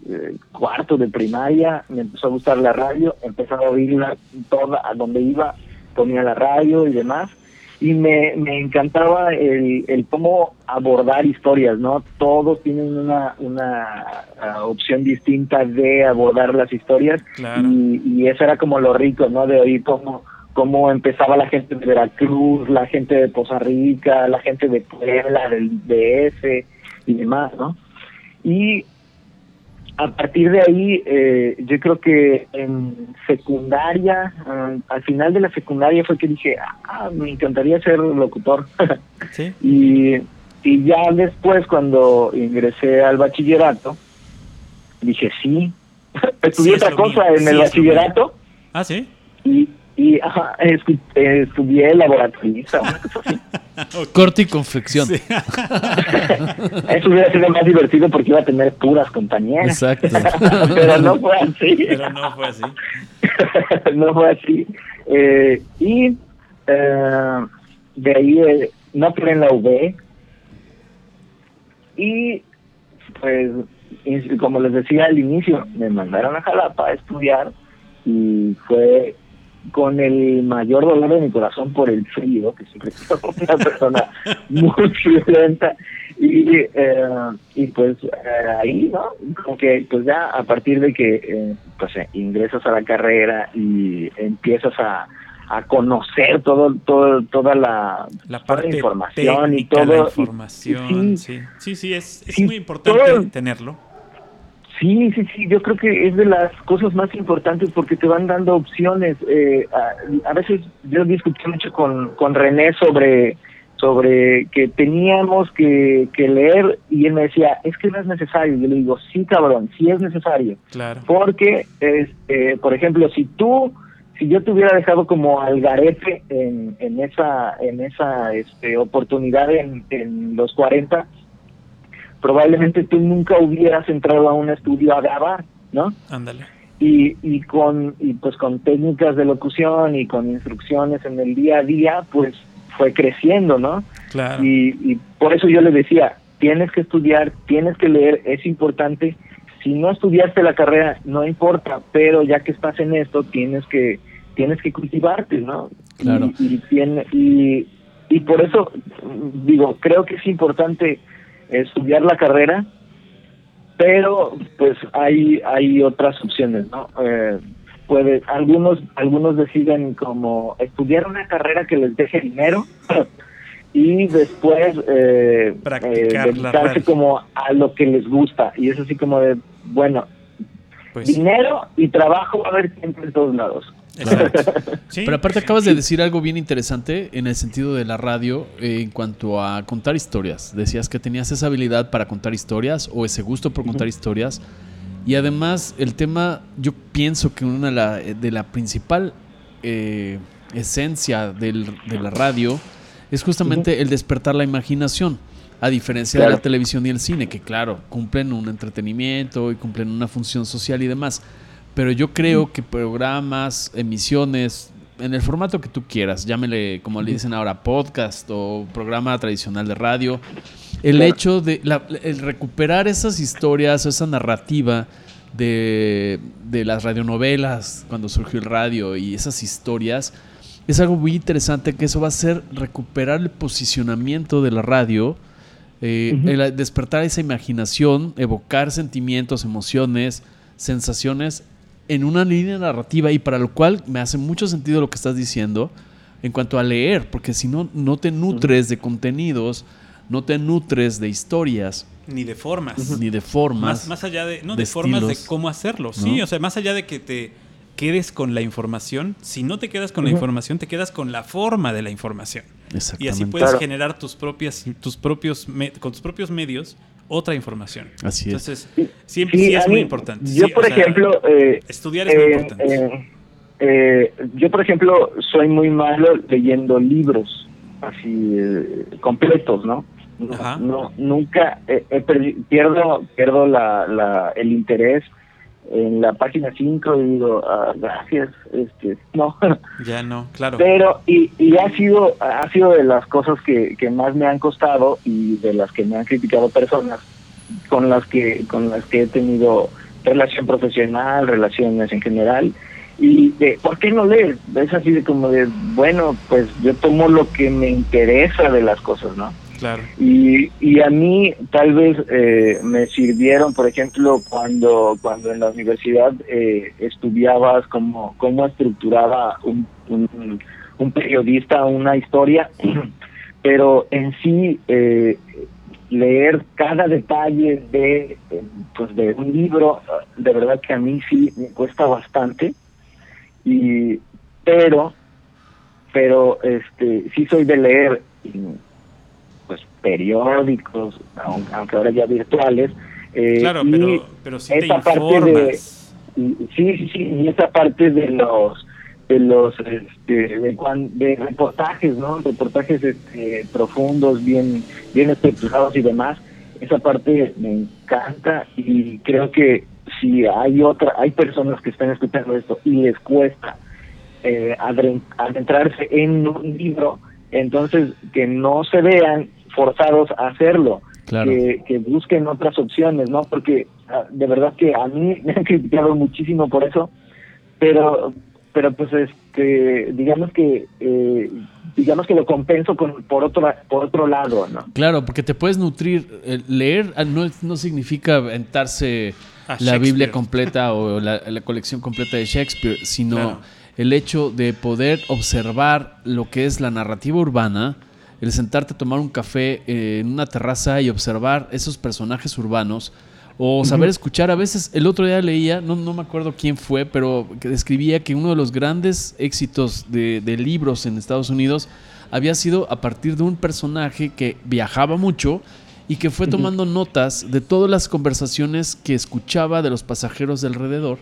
eh, cuarto de primaria me empezó a gustar la radio, empezaba a oírla toda a donde iba, ponía la radio y demás y me, me encantaba el, el cómo abordar historias, ¿no? Todos tienen una, una ah, opción distinta de abordar las historias y, y, eso era como lo rico, ¿no? De oír cómo, cómo empezaba la gente de Veracruz, la gente de Poza Rica, la gente de Puebla, del DF y demás, ¿no? Y a partir de ahí, eh, yo creo que en secundaria, ah, al final de la secundaria fue que dije, ah, me encantaría ser locutor. ¿Sí? y, y ya después, cuando ingresé al bachillerato, dije, sí, estudié otra cosa en el bachillerato. Ah, sí. Y, y ajá, estudié laboratorista, Corte y confección. Eso hubiera sido más divertido porque iba a tener puras compañeras. Exacto. Pero no fue así. Pero no fue así. no fue así. Eh, y eh, de ahí eh, no quedé en la UB. Y pues, como les decía al inicio, me mandaron a Jalapa a estudiar y fue con el mayor dolor de mi corazón por el frío, que siempre he una persona muy violenta. Y, eh, y pues eh, ahí, ¿no? Como que pues ya a partir de que eh, pues ingresas a la carrera y empiezas a, a conocer todo, todo toda la, la parte información y todo. La información, sí, sí, sí, es, es muy importante tenerlo Sí, sí, sí, yo creo que es de las cosas más importantes porque te van dando opciones. Eh, a, veces yo discutí mucho con, con René sobre sobre que teníamos que, que leer y él me decía, es que no es necesario. Yo le digo, sí, cabrón, sí es necesario. Claro. Porque, este, por ejemplo, si tú, si yo te hubiera dejado como algarete en, en esa, en esa este, oportunidad en, en los 40, probablemente tú nunca hubieras entrado a un estudio a grabar, ¿no? Ándale. Y, y con y pues con técnicas de locución y con instrucciones en el día a día, pues fue creciendo, ¿no? Claro. Y, y por eso yo le decía, tienes que estudiar, tienes que leer, es importante. Si no estudiaste la carrera, no importa, pero ya que estás en esto, tienes que tienes que cultivarte, ¿no? Claro. Y, y, tiene, y, y por eso digo, creo que es importante estudiar la carrera, pero pues hay hay otras opciones, ¿no? Eh, puede, algunos algunos deciden como estudiar una carrera que les deje dinero y después eh, eh dedicarse como a lo que les gusta. Y es así como de bueno pues dinero y trabajo va a haber siempre en todos lados Pero aparte acabas de decir algo bien interesante en el sentido de la radio eh, en cuanto a contar historias. Decías que tenías esa habilidad para contar historias o ese gusto por contar historias. Y además el tema, yo pienso que una de la, de la principal eh, esencia del, de la radio es justamente el despertar la imaginación. A diferencia de la televisión y el cine, que claro, cumplen un entretenimiento y cumplen una función social y demás pero yo creo que programas, emisiones, en el formato que tú quieras, llámele como le dicen ahora, podcast o programa tradicional de radio, el hecho de el recuperar esas historias, esa narrativa de, de, las radionovelas, cuando surgió el radio y esas historias, es algo muy interesante que eso va a ser recuperar el posicionamiento de la radio, eh, despertar esa imaginación, evocar sentimientos, emociones, sensaciones en una línea narrativa y para lo cual me hace mucho sentido lo que estás diciendo en cuanto a leer, porque si no, no te nutres de contenidos, no te nutres de historias. Ni de formas. Ni de formas. Más, allá de, no, de, formas de cómo hacerlo. Sí, o sea, más allá de que te quedes con la información, si no te quedas con la información, te quedas con la forma de la información. Y así puedes generar tus propias, tus propios, con tus propios medios otra información. Así es. Entonces, siempre sí, es muy importante. Yo, por ejemplo, eh, estudiar es muy eh, importante. Eh, yo, por ejemplo, soy muy malo leyendo libros así completos, ¿no? no, nunca pierdo, pierdo la, la, el interés en la página 5 y digo, ah, gracias, este, no. Ya no, claro. Pero, y, y ha sido, ha sido de las cosas que, que más me han costado y de las que me han criticado personas con las que, con las que he tenido relación profesional, relaciones en general, y de, ¿por qué no leer? Es así de como de, bueno, pues yo tomo lo que me interesa de las cosas, ¿no? Y, y a mí tal vez eh, me sirvieron, por ejemplo, cuando, cuando en la universidad eh, estudiabas cómo, cómo estructuraba un, un, periodista una historia, pero en sí eh, leer cada detalle de, pues de un libro, de verdad que a mí sí me cuesta bastante, y pero, pero este sí soy de leer pues periódicos, aunque ahora ya virtuales. Eh, claro, pero, pero parte de, sí, sí, sí, y esa parte de los de los este, de, reportajes, ¿no? Reportajes este, profundos, bien bien estructurados y demás. Esa parte me encanta y creo que si hay otra hay personas que están escuchando esto y les cuesta eh, adentrarse en un libro, entonces que no se vean forzados a hacerlo, que, busquen otras opciones, ¿no? Porque ah, de verdad que a mí me han criticado muchísimo por eso, pero pero pues este digamos que eh, digamos que lo compenso con, por otro por otro lado no claro porque te puedes nutrir leer ah, no, no significa aventarse la Biblia completa o la, colección completa de Shakespeare sino el hecho de poder observar lo que es la narrativa urbana el sentarte a tomar un café eh, en una terraza y observar esos personajes urbanos o saber escuchar. A veces el otro día leía, no, no me acuerdo quién fue, pero que describía que uno de los grandes éxitos de, libros en Estados Unidos había sido a partir de un personaje que viajaba mucho y que fue tomando notas de todas las conversaciones que escuchaba de los pasajeros de alrededor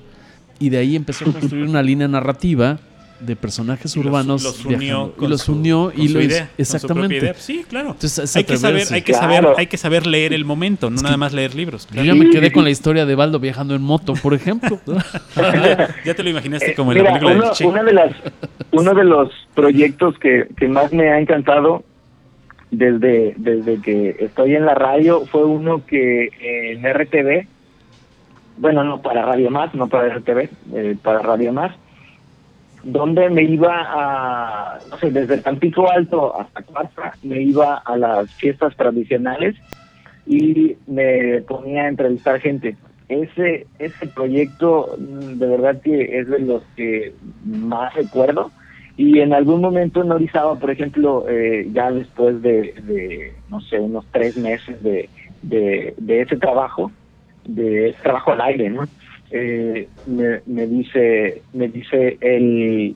y de ahí empezó a construir una línea narrativa de personajes urbanos los, unió y los unió y lo idea, exactamente. sí claro. Hay que saber hay que saber hay que saber leer el momento no nada más leer libros yo ya me quedé con la historia de Baldo viajando en moto por ejemplo ya, te lo imaginaste como en la película uno, una de las uno de los proyectos que, que más me ha encantado desde desde que estoy en la radio fue uno que en RTV bueno no para Radio Más no para RTV eh, para Radio Más donde me iba a, no sé, desde Tampico Alto hasta Cuarta, me iba a las fiestas tradicionales y me ponía a entrevistar gente. Ese, ese proyecto de verdad que es de los que más recuerdo y en algún momento en Orizaba, por ejemplo, eh, ya después de, no sé, unos tres meses de, de, de ese trabajo, de ese trabajo al aire, ¿no? Eh, me, dice me dice el,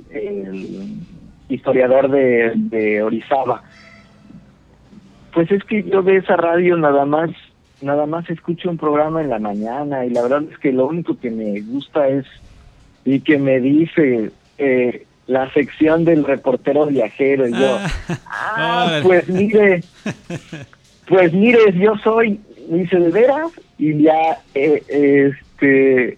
historiador de, de, Orizaba pues es que yo de esa radio nada más nada más escucho un programa en la mañana y la verdad es que lo único que me gusta es y que me dice eh, la sección del reportero viajero y yo ah, ah pues mire pues mire yo soy dice de veras y ya eh, este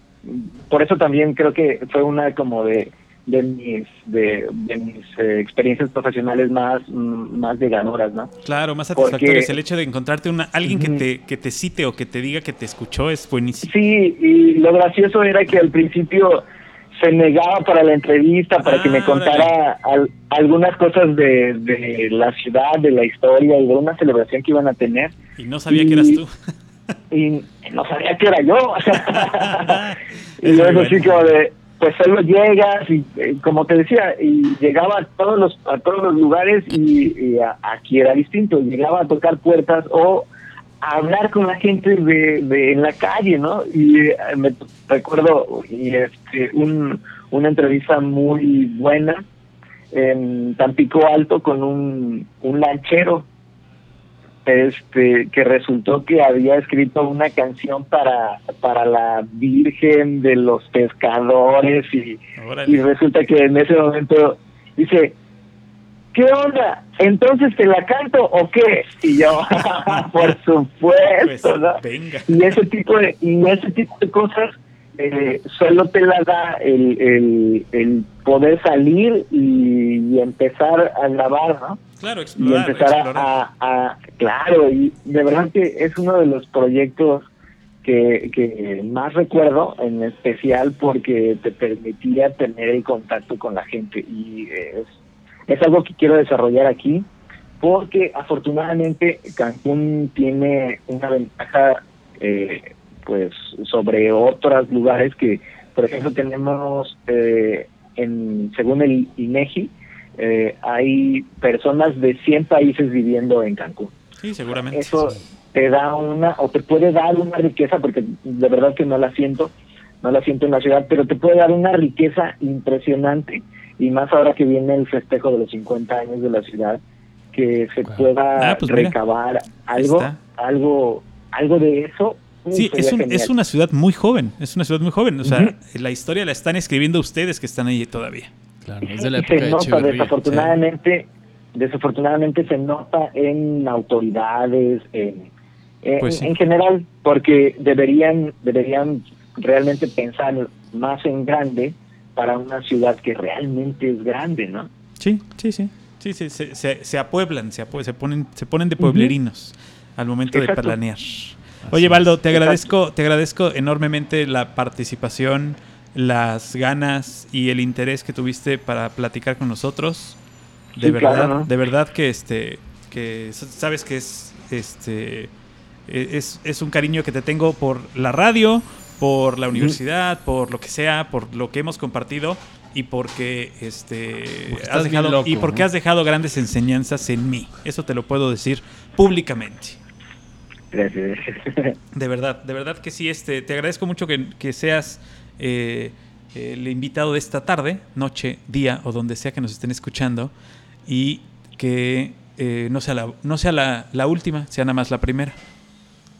por eso también creo que fue una como de de mis de, mis eh, experiencias profesionales más mm, más ganoras, ¿no? Claro, más satisfactorias. el hecho de encontrarte una alguien que te que te cite o que te diga que te escuchó es buenísimo. Sí, y lo gracioso era que al principio se negaba para la entrevista, para que me ah, contara algunas cosas de, de la ciudad, de la historia y de una celebración que iban a tener. Y no sabía que eras tú. y no sabía que era yo. y luego así como de, pues solo llegas y eh, como te decía, y llegaba a todos los, a todos los lugares y, aquí era distinto, llegaba a tocar puertas o a hablar con la gente de, de en la calle, ¿no? Y eh, me recuerdo y este, un, una entrevista muy buena en Tampico Alto con un, un lanchero este que resultó que había escrito una canción para para la Virgen de los pescadores y, y resulta que en ese momento dice ¿qué onda? Entonces te la canto o qué? Y yo, por supuesto, Pues, ¿no? venga. Y ese tipo de, y ese tipo de cosas eh, solo te la da el, el, el poder salir y, y empezar a grabar, ¿no? Claro, y explorar, empezar a, explorar. a- a- claro y de verdad que es uno de los proyectos que, que más recuerdo en especial porque te permitía tener el contacto con la gente y es, es algo que quiero desarrollar aquí porque afortunadamente Cancún tiene una ventaja eh, pues sobre otros lugares que por ejemplo tenemos eh, en según el INEGI eh, hay personas de 100 países viviendo en Cancún. Sí, seguramente. Eso te da una, o te puede dar una riqueza, porque de verdad que no la siento, no la siento en la ciudad, pero te puede dar una riqueza impresionante, y más ahora que viene el festejo de los 50 años de la ciudad, que se pueda Ah, pues mira. recabar algo, algo, algo de eso. Sí, es, un- es una ciudad muy joven, es una ciudad muy joven. O sea, la historia la están escribiendo ustedes que están ahí todavía. Claro, es de la Y época se de nota, Echeverría. desafortunadamente, desafortunadamente se nota en autoridades, en, en, Pues sí. en general, porque deberían, deberían realmente pensar más en grande para una ciudad que realmente es grande, ¿no? Sí, sí, sí. Sí, sí, se, se, se apueblan, se, apue- se, ponen, se ponen de pueblerinos al momento Exacto. de planear. Oye, Baldo, te agradezco, te agradezco enormemente la participación, las ganas y el interés que tuviste para platicar con nosotros. De Sí, verdad, claro, ¿no? de verdad que este, que sabes que es, este, e- es, es un cariño que te tengo por la radio, por la universidad, por lo que sea, por lo que hemos compartido y porque este Porque has dejado loco, y porque ¿no? has dejado grandes enseñanzas en mí. Eso te lo puedo decir públicamente. Gracias. De verdad, de verdad que sí. Este, te agradezco mucho que, que seas eh, el invitado de esta tarde, noche, día o donde sea que nos estén escuchando y que eh, no sea la, no sea la, la última, sea nada más la primera.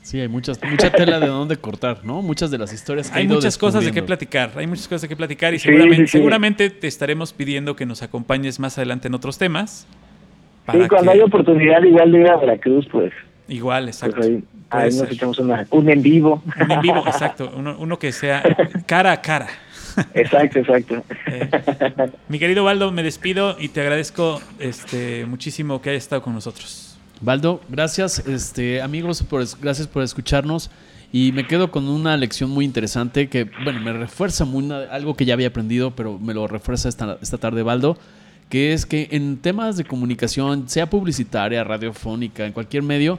Sí, hay muchas, mucha tela de dónde cortar, ¿no? Muchas de las historias que Hay muchas cosas de qué platicar, hay muchas cosas de qué platicar y Sí, seguramente, sí, sí. seguramente te estaremos pidiendo que nos acompañes más adelante en otros temas. Sí, cuando que- hay oportunidad igual de ir a Veracruz, pues, Igual, pues exacto. ahí, Puede ahí nos ser. echamos una, un en vivo. Un en vivo, exacto. Uno, uno que sea cara a cara. exacto, exacto. Eh, mi querido Baldo, me despido y te agradezco este, muchísimo que hayas estado con nosotros. Baldo, gracias, este, amigos, por, gracias por escucharnos. Y me quedo con una lección muy interesante que, bueno, me refuerza muy algo que ya había aprendido, pero me lo refuerza esta, esta tarde, Baldo, que es que en temas de comunicación, sea publicitaria, radiofónica, en cualquier medio,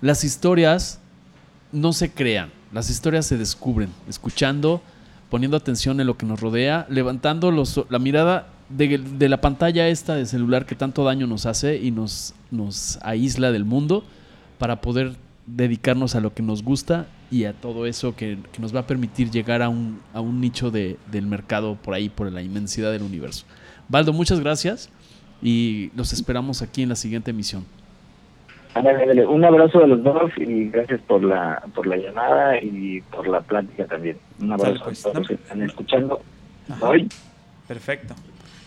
las historias no se crean, las historias se descubren, escuchando, poniendo atención en lo que nos rodea, levantando los- la mirada de, la pantalla esta de celular que tanto daño nos hace y nos, aísla del mundo para poder dedicarnos a lo que nos gusta y a todo eso que, nos va a permitir llegar a un, a un nicho de- del mercado por ahí, por la inmensidad del universo. Baldo, muchas gracias y los esperamos aquí en la siguiente emisión. Un abrazo de los dos y gracias por la por la llamada y por la plática también. Un abrazo Sale, pues. a todos No, los que están escuchando. Ajá. Hoy. Perfecto.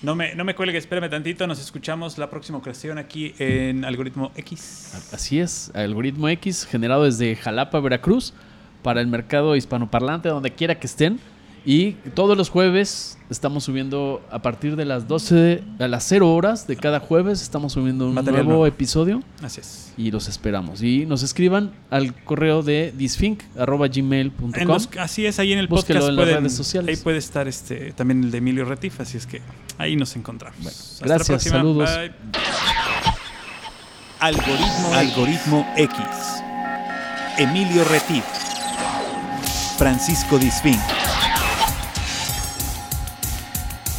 No me, no me cuelgue, espérame tantito. Nos escuchamos la próxima ocasión aquí en Algoritmo X. Así es, Algoritmo X, generado desde Jalapa, Veracruz, para el mercado hispanoparlante, donde quiera que estén. Y todos los jueves estamos subiendo a partir de las 12, a las 0 horas de cada jueves, estamos subiendo un Material nuevo episodio Así es. y los esperamos. Y nos escriban al correo de los- así es, ahí en el Búsquelo podcast en las redes sociales. ahí puede estar este también el de Emilio Retif, así es que ahí nos encontramos. Hasta la gracias, próxima. saludos. Bye. Algoritmo, Algoritmo X. Emilio Retif. Francisco Disfín.